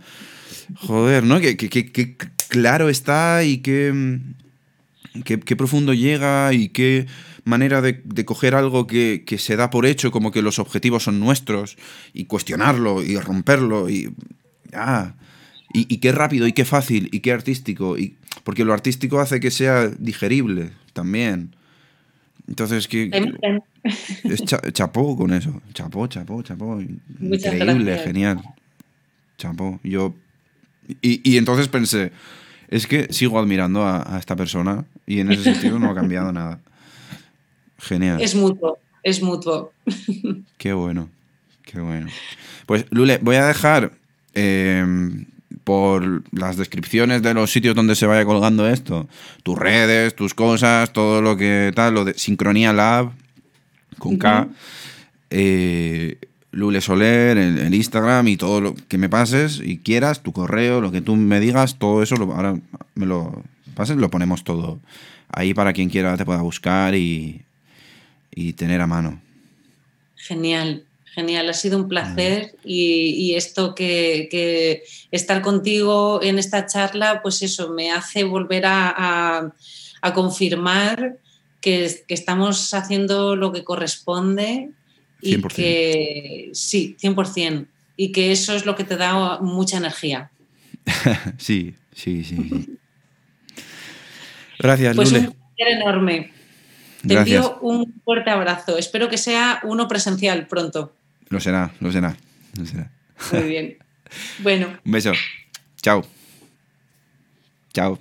Speaker 1: Joder, ¿no? Qué, claro está y qué, qué, profundo llega y qué manera de, coger algo que, se da por hecho, como que los objetivos son nuestros, y cuestionarlo y romperlo y... Ah, y, qué rápido, y qué fácil, y qué artístico. Y, porque lo artístico hace que sea digerible también. Entonces, que, es chapó con eso. Chapó, chapó, chapó. Increíble, genial. Chapó. Yo. Y, entonces pensé, es que sigo admirando a, esta persona y en ese sentido no ha cambiado nada. Genial.
Speaker 2: Es mutuo, es mutuo.
Speaker 1: Qué bueno, qué bueno. Pues Lule, voy a dejar em, por las descripciones de los sitios donde se vaya colgando esto, tus redes, tus cosas, todo lo que tal, lo de Sincronía Lab, con K, eh, Lule Soler, el, Instagram y todo lo que me pases y quieras, tu correo, lo que tú me digas, todo eso, ahora me lo pases, lo ponemos todo ahí para quien quiera te pueda buscar y, y tener a mano.
Speaker 2: Genial. Genial, ha sido un placer y, esto que, estar contigo en esta charla, pues eso, me hace volver a, confirmar que, estamos haciendo lo que corresponde y que sí, 100%, y que eso es lo que te da mucha energía.
Speaker 1: sí, sí, sí. Gracias,
Speaker 2: pues
Speaker 1: Lule.
Speaker 2: Un placer enorme. Te envío un fuerte abrazo. Espero que sea uno presencial pronto.
Speaker 1: Lo será, lo será.
Speaker 2: Muy bien. Bueno.
Speaker 1: Un beso. Chao. Chao.